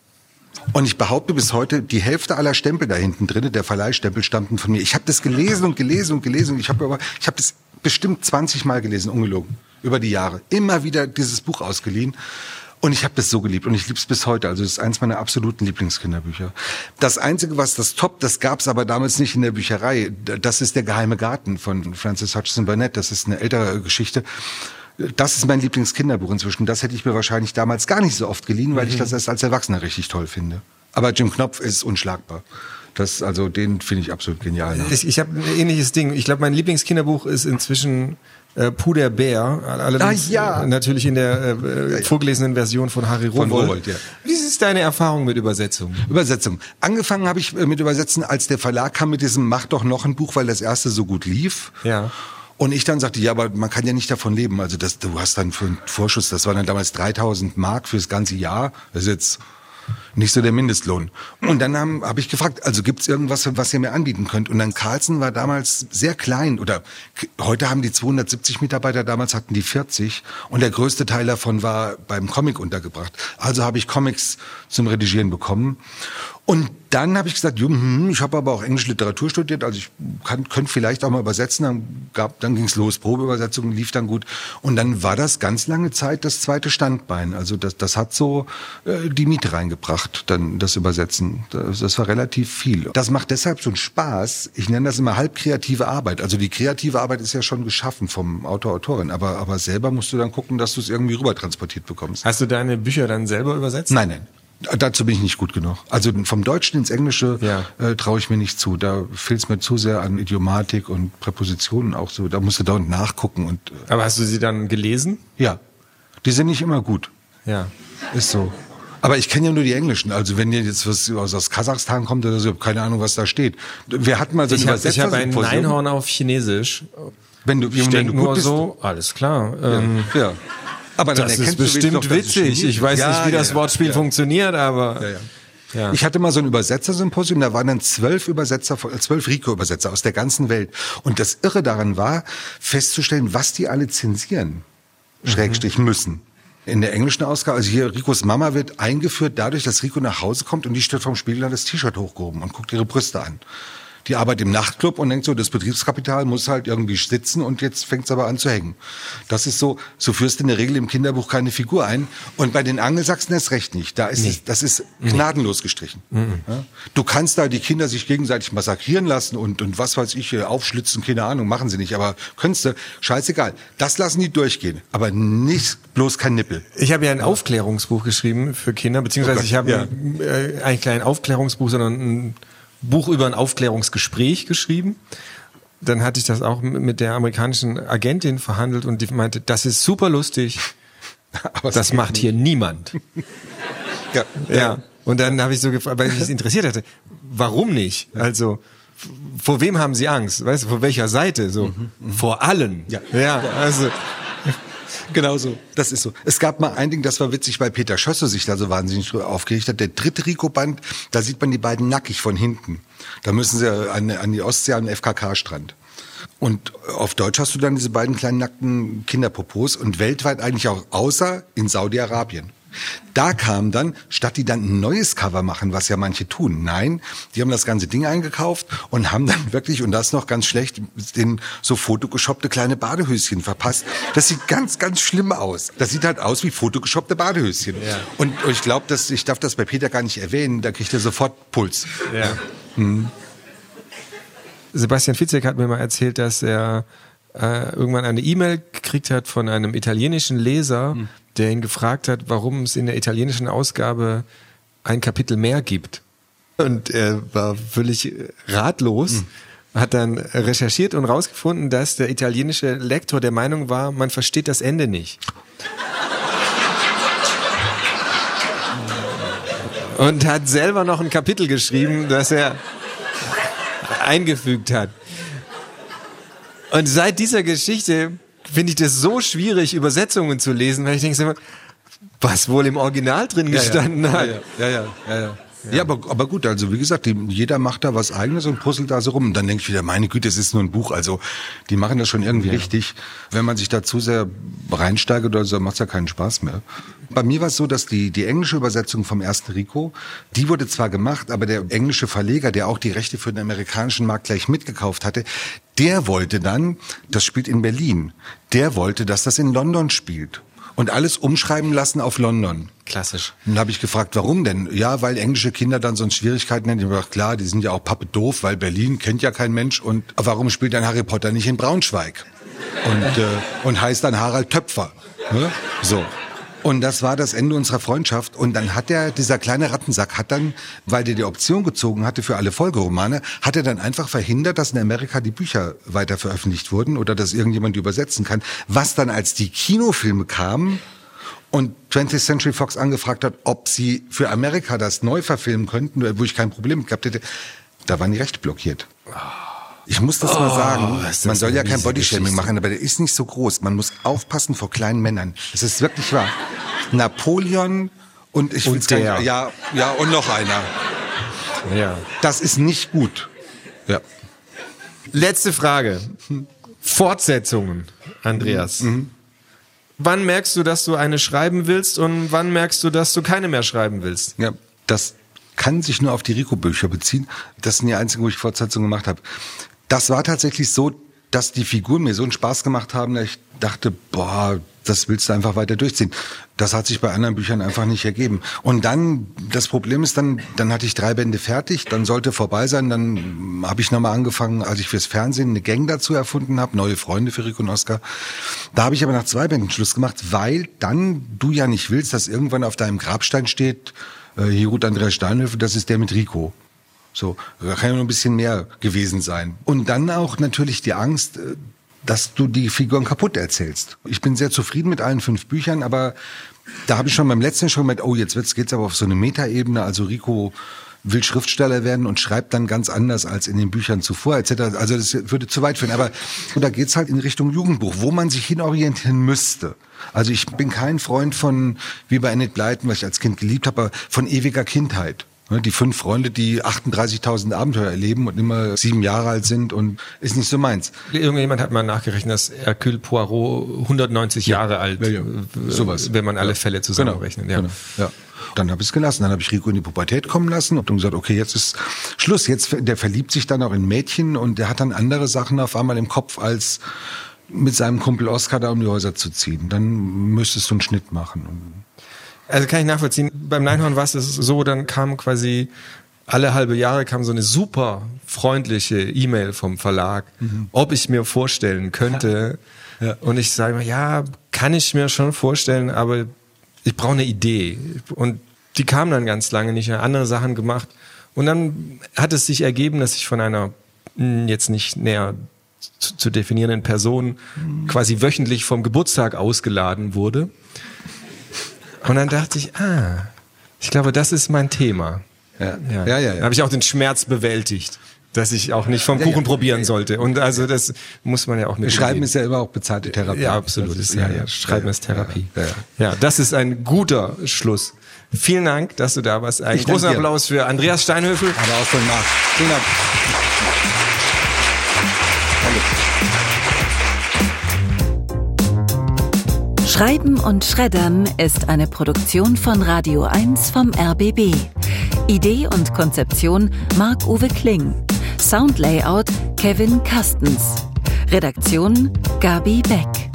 B: Und ich behaupte bis heute, die Hälfte aller Stempel da hinten drin, der Verleihstempel, stammten von mir. Ich habe das gelesen und gelesen und gelesen. Ich habe ich habe das bestimmt 20 Mal gelesen, ungelogen, über die Jahre. Immer wieder dieses Buch ausgeliehen. Und ich habe das so geliebt und ich liebe es bis heute. Also es ist eins meiner absoluten Lieblingskinderbücher. Das Einzige, was das Top, das gab es aber damals nicht in der Bücherei. Das ist der Geheime Garten von Francis Hutchinson Burnett. Das ist eine ältere Geschichte. Das ist mein Lieblingskinderbuch inzwischen. Das hätte ich mir wahrscheinlich damals gar nicht so oft geliehen, weil ich das erst als Erwachsener richtig toll finde. Aber Jim Knopf ist unschlagbar. Das, also den finde ich absolut genial. Ne?
C: Ich, ich habe ein ähnliches Ding. Ich glaube, mein Lieblingskinderbuch ist inzwischen äh, Puder Bär. Allerdings
B: Ah, ja.
C: äh, natürlich in der äh, vorgelesenen Version von Harry Rowold.
B: Ja.
C: Wie ist deine Erfahrung mit Übersetzung?
B: Übersetzung. Angefangen habe ich äh, mit Übersetzen, als der Verlag kam mit diesem Mach doch noch ein Buch, weil das erste so gut lief.
C: Ja.
B: Und ich dann sagte, ja, aber man kann ja nicht davon leben. Also das, du hast dann für einen Vorschuss, das waren dann damals 3000 Mark fürs ganze Jahr. Das ist jetzt nicht so der Mindestlohn. Und dann habe hab ich gefragt, also gibt's irgendwas, was ihr mir anbieten könnt? Und dann Carlsen war damals sehr klein oder heute haben die 270 Mitarbeiter, damals hatten die 40 und der größte Teil davon war beim Comic untergebracht. Also habe ich Comics zum Redigieren bekommen. Und dann habe ich gesagt, "Jung, hm, ich habe aber auch Englische Literatur studiert, also ich kann, könnte vielleicht auch mal übersetzen. Dann, gab, dann ging's los, Probeübersetzung lief dann gut. Und dann war das ganz lange Zeit das zweite Standbein. Also das, das hat so äh, die Miete reingebracht. gebracht, dann das Übersetzen. Das, das war relativ viel. Das macht deshalb so einen Spaß. Ich nenne das immer halb kreative Arbeit. Also die kreative Arbeit ist ja schon geschaffen vom Autor, Autorin, aber, aber selber musst du dann gucken, dass du es irgendwie rüber transportiert bekommst.
C: Hast du deine Bücher dann selber übersetzt?
B: Nein, nein. Dazu bin ich nicht gut genug. Also vom Deutschen ins Englische
C: Ja.
B: äh, traue ich mir nicht zu. Da fehlt es mir zu sehr an Idiomatik und Präpositionen auch so. Da musst du dauernd nachgucken und äh,
C: Aber hast du sie dann gelesen?
B: ja, die sind nicht immer gut.
C: Ja.
B: Ist so. Aber ich kenne ja nur die Englischen. Also wenn dir jetzt was aus, Kasachstan kommt oder so, ich hab keine Ahnung, was da steht. Wir hatten mal so ein
C: Ich habe ich hab ein. Neinhorn auf Chinesisch.
B: Wenn du,
C: Ich
B: wenn du gut
C: nur
B: bist,
C: so, alles klar. Ähm,
B: Ja. Aber dann
C: das ist bestimmt witzig. Ich weiß
B: ist.
C: nicht,
B: Ja,
C: wie
B: ja,
C: das
B: ja.
C: Wortspiel
B: Ja.
C: funktioniert, aber
B: Ja, ja.
C: Ja.
B: Ich hatte mal so ein Übersetzersymposium, da waren dann zwölf Übersetzer, zwölf Rico-Übersetzer aus der ganzen Welt. Und das Irre daran war, festzustellen, was die alle zensieren, Schrägstrich müssen. In der englischen Ausgabe, also hier Ricos Mama wird eingeführt dadurch, dass Rico nach Hause kommt und die steht vom Spiegel das T-Shirt hochgehoben und guckt ihre Brüste an. Die arbeitet im Nachtclub und denkt so, das Betriebskapital muss halt irgendwie sitzen und jetzt fängt es aber an zu hängen. Das ist so, so führst du in der Regel im Kinderbuch keine Figur ein. Und bei den Angelsachsen erst recht nicht. Da ist es, das ist gnadenlos gestrichen. Ja? Du kannst da die Kinder sich gegenseitig massakrieren lassen und, und was weiß ich, äh, aufschlitzen, keine Ahnung, machen sie nicht. Aber könntest du, scheißegal. Das lassen die durchgehen. Aber nicht bloß kein Nippel.
C: Ich habe ja ein Aufklärungsbuch geschrieben für Kinder, beziehungsweise
B: Oh Gott,
C: ich habe
B: ja.
C: äh, eigentlich kein Aufklärungsbuch, sondern ein Buch über ein Aufklärungsgespräch geschrieben. Dann hatte ich das auch mit der amerikanischen Agentin verhandelt und die meinte, das ist super lustig, *laughs*
B: Aber
C: das macht hier niemand. *laughs*
B: Ja.
C: Ja. Und dann habe ich so gefragt, weil mich das interessiert hatte, warum nicht? Also vor wem haben Sie Angst? Weißt du, vor welcher Seite? So vor allen.
B: Mhm, Ja.
C: ja also
B: Genau so. Das ist so. Es gab mal ein Ding, das war witzig, weil Peter Schösse sich da so wahnsinnig drüber aufgeregt hat. Der dritte Rico-Band, da sieht man die beiden nackig von hinten. Da müssen sie an, an die Ostsee, an den FKK-Strand. Und auf Deutsch hast du dann diese beiden kleinen nackten Kinderpopos und weltweit eigentlich auch außer in Saudi-Arabien. Da kam dann, statt die dann ein neues Cover machen, was ja manche tun, nein, die haben das ganze Ding eingekauft und haben dann wirklich, und das noch ganz schlecht, den so fotogeshoppte kleine Badehöschen verpasst. Das sieht ganz, ganz schlimm aus. Das sieht halt aus wie fotogeshoppte Badehöschen.
C: Ja.
B: Und ich glaube, dass ich darf das bei Peter gar nicht erwähnen, da kriegt er sofort Puls.
C: Ja. Sebastian Fitzek hat mir mal erzählt, dass er äh, irgendwann eine E-Mail gekriegt hat von einem italienischen Leser, der ihn gefragt hat, warum es in der italienischen Ausgabe ein Kapitel mehr gibt. Und er war völlig ratlos, hat dann recherchiert und rausgefunden, dass der italienische Lektor der Meinung war, man versteht das Ende nicht. Und hat selber noch ein Kapitel geschrieben, das er eingefügt hat. Und seit dieser Geschichte finde ich das so schwierig, Übersetzungen zu lesen, weil ich denke immer, was wohl im Original drin gestanden
B: ja,
C: hat.
B: Ja, ja, ja, ja. ja. Aber, aber gut, also wie gesagt, die, jeder macht da was eigenes und puzzelt da so rum. Und dann denke ich wieder, meine Güte, es ist nur ein Buch. Also die machen das schon irgendwie richtig. Wenn man sich da zu sehr reinsteigt oder so, macht's ja keinen Spaß mehr. Bei mir war es so, dass die, die englische Übersetzung vom ersten Rico, die wurde zwar gemacht, aber der englische Verleger, der auch die Rechte für den amerikanischen Markt gleich mitgekauft hatte, der wollte dann, das spielt in Berlin, der wollte, dass das in London spielt. Und alles umschreiben lassen auf London.
C: Klassisch.
B: Dann habe ich gefragt, warum denn? Ja, weil englische Kinder dann sonst Schwierigkeiten hätten. Ich habe gedacht, klar, die sind ja auch pappe doof, weil Berlin kennt ja kein Mensch. Und warum spielt dann Harry Potter nicht in Braunschweig? Und, äh, und heißt dann Harald Töpfer. Ne? So. Und das war das Ende unserer Freundschaft. Und dann hat der, dieser kleine Rattensack, hat dann, weil der die Option gezogen hatte für alle Folgeromane, hat er dann einfach verhindert, dass in Amerika die Bücher weiter veröffentlicht wurden oder dass irgendjemand die übersetzen kann. Was dann als die Kinofilme kamen, und 20th Century Fox angefragt hat, ob sie für Amerika das neu verfilmen könnten, wo ich kein Problem gehabt hätte, da waren die Rechte blockiert. Ich muss das mal sagen,
C: das
B: man soll ja kein Bodyshaming machen, aber der ist nicht so groß. Man muss aufpassen vor kleinen Männern. Das ist wirklich wahr. Napoleon und ich
C: Und der.
B: nicht, ja, ja, und noch einer.
C: Ja.
B: Das ist nicht gut. Ja.
C: Letzte Frage. Fortsetzungen, Andreas. Wann merkst du, dass du eine schreiben willst und wann merkst du, dass du keine mehr schreiben willst?
B: Ja, das kann sich nur auf die Rico-Bücher beziehen. Das sind die einzigen, wo ich Fortsetzungen gemacht habe. Das war tatsächlich so, dass die Figuren mir so einen Spaß gemacht haben, dass ich dachte, boah, das willst du einfach weiter durchziehen. Das hat sich bei anderen Büchern einfach nicht ergeben. Und dann, das Problem ist dann, dann hatte ich drei Bände fertig, dann sollte vorbei sein, dann habe ich nochmal angefangen, als ich fürs Fernsehen eine Gang dazu erfunden habe, neue Freunde für Rico und Oscar. Da habe ich aber nach zwei Bänden Schluss gemacht, weil dann du ja nicht willst, dass irgendwann auf deinem Grabstein steht, äh, hier ruht Andreas Steinhöfe, das ist der mit Rico. So, da kann ja noch ein bisschen mehr gewesen sein. Und dann auch natürlich die Angst, äh, dass du die Figuren kaputt erzählst. Ich bin sehr zufrieden mit allen fünf Büchern, aber da habe ich schon beim letzten schon gemerkt, oh, jetzt geht's aber auf so eine Metaebene. Also Rico will Schriftsteller werden und schreibt dann ganz anders als in den Büchern zuvor etc. Also das würde zu weit führen. Aber da geht's halt in Richtung Jugendbuch, wo man sich hinorientieren müsste. Also ich bin kein Freund von, wie bei Annette Blyton, was ich als Kind geliebt habe, von ewiger Kindheit. Ne, die fünf Freunde, die 38.000 Abenteuer erleben und immer sieben Jahre alt sind und ist nicht so meins.
C: Irgendjemand hat mal nachgerechnet, dass Hercule Poirot 190 ja. Jahre alt, ja, ja. Sowas. wenn man alle Fälle zusammenrechnet.
B: Genau. Ja. Genau. ja. Dann habe ich es gelassen. Dann habe ich Rico in die Pubertät kommen lassen und dann gesagt, okay, jetzt ist Schluss. Jetzt der verliebt sich dann auch in Mädchen und der hat dann andere Sachen auf einmal im Kopf als mit seinem Kumpel Oscar da um die Häuser zu ziehen. Dann müsstest du einen Schnitt machen.
C: Also kann ich nachvollziehen. Beim Neinhorn war es so, dann kam quasi alle halbe Jahre kam so eine super freundliche E-Mail vom Verlag, mhm. ob ich mir vorstellen könnte. *laughs* Ja. Und ich sage mir, ja, kann ich mir schon vorstellen, aber ich brauche eine Idee. Und die kam dann ganz lange nicht, andere Sachen gemacht. Und dann hat es sich ergeben, dass ich von einer hm, jetzt nicht näher zu, zu definierenden Person mhm. quasi wöchentlich vom Geburtstag ausgeladen wurde. Und dann dachte ich, ah, ich glaube, das ist mein Thema. Ja, ja, ja. ja, ja. Habe ich auch den Schmerz bewältigt dass ich auch nicht vom Kuchen ja, ja. probieren sollte. Und also das muss man ja auch mit.
B: Schreiben ist ja immer auch bezahlte Therapie.
C: Ja, absolut. Ist, ja, ja, Schreiben ist Therapie. Ja, das ist ein guter Schluss. Vielen Dank, dass du da warst. Ein großer Applaus für Andreas Steinhöfel.
B: Aber auch von Marc. Vielen Dank.
A: Schreiben und Schreddern ist eine Produktion von Radio 1 vom RBB. Idee und Konzeption Marc-Uwe Kling. Soundlayout Kevin Kastens. Redaktion Gabi Beck.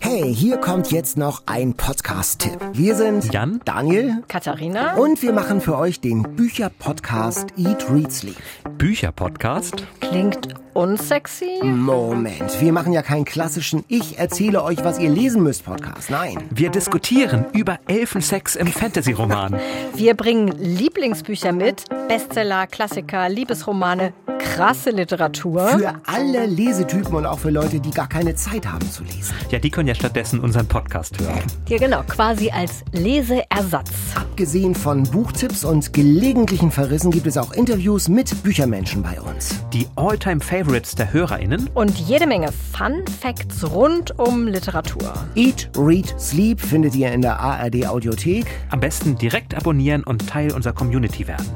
D: Hey, hier kommt jetzt noch ein Podcast-Tipp. Wir sind
E: Jan,
D: Daniel,
E: Katharina
D: und wir machen für euch den Bücher-Podcast Eat, Read, Sleep.
E: Bücher-Podcast? Klingt unsexy?
D: Moment, wir machen ja keinen klassischen Ich erzähle euch, was ihr lesen müsst Podcast. Nein.
E: Wir diskutieren über Elfensex im Fantasy-Roman. *laughs*
F: Wir bringen Lieblingsbücher mit, Bestseller, Klassiker, Liebesromane, krasse Literatur.
D: Für alle Lesetypen und auch für Leute, die gar keine Zeit haben zu lesen.
E: Ja, die können ja stattdessen unseren Podcast hören.
F: Ja, genau, quasi als Leseersatz.
D: Abgesehen von Buchtipps und gelegentlichen Verrissen gibt es auch Interviews mit Büchermenschen bei uns.
E: Die All-Time-Favorites der HörerInnen.
F: Und jede Menge Fun Facts rund um Literatur.
D: Eat, Read, Sleep findet ihr in der ARD Audiothek.
E: Am besten direkt abonnieren und Teil unserer Community werden.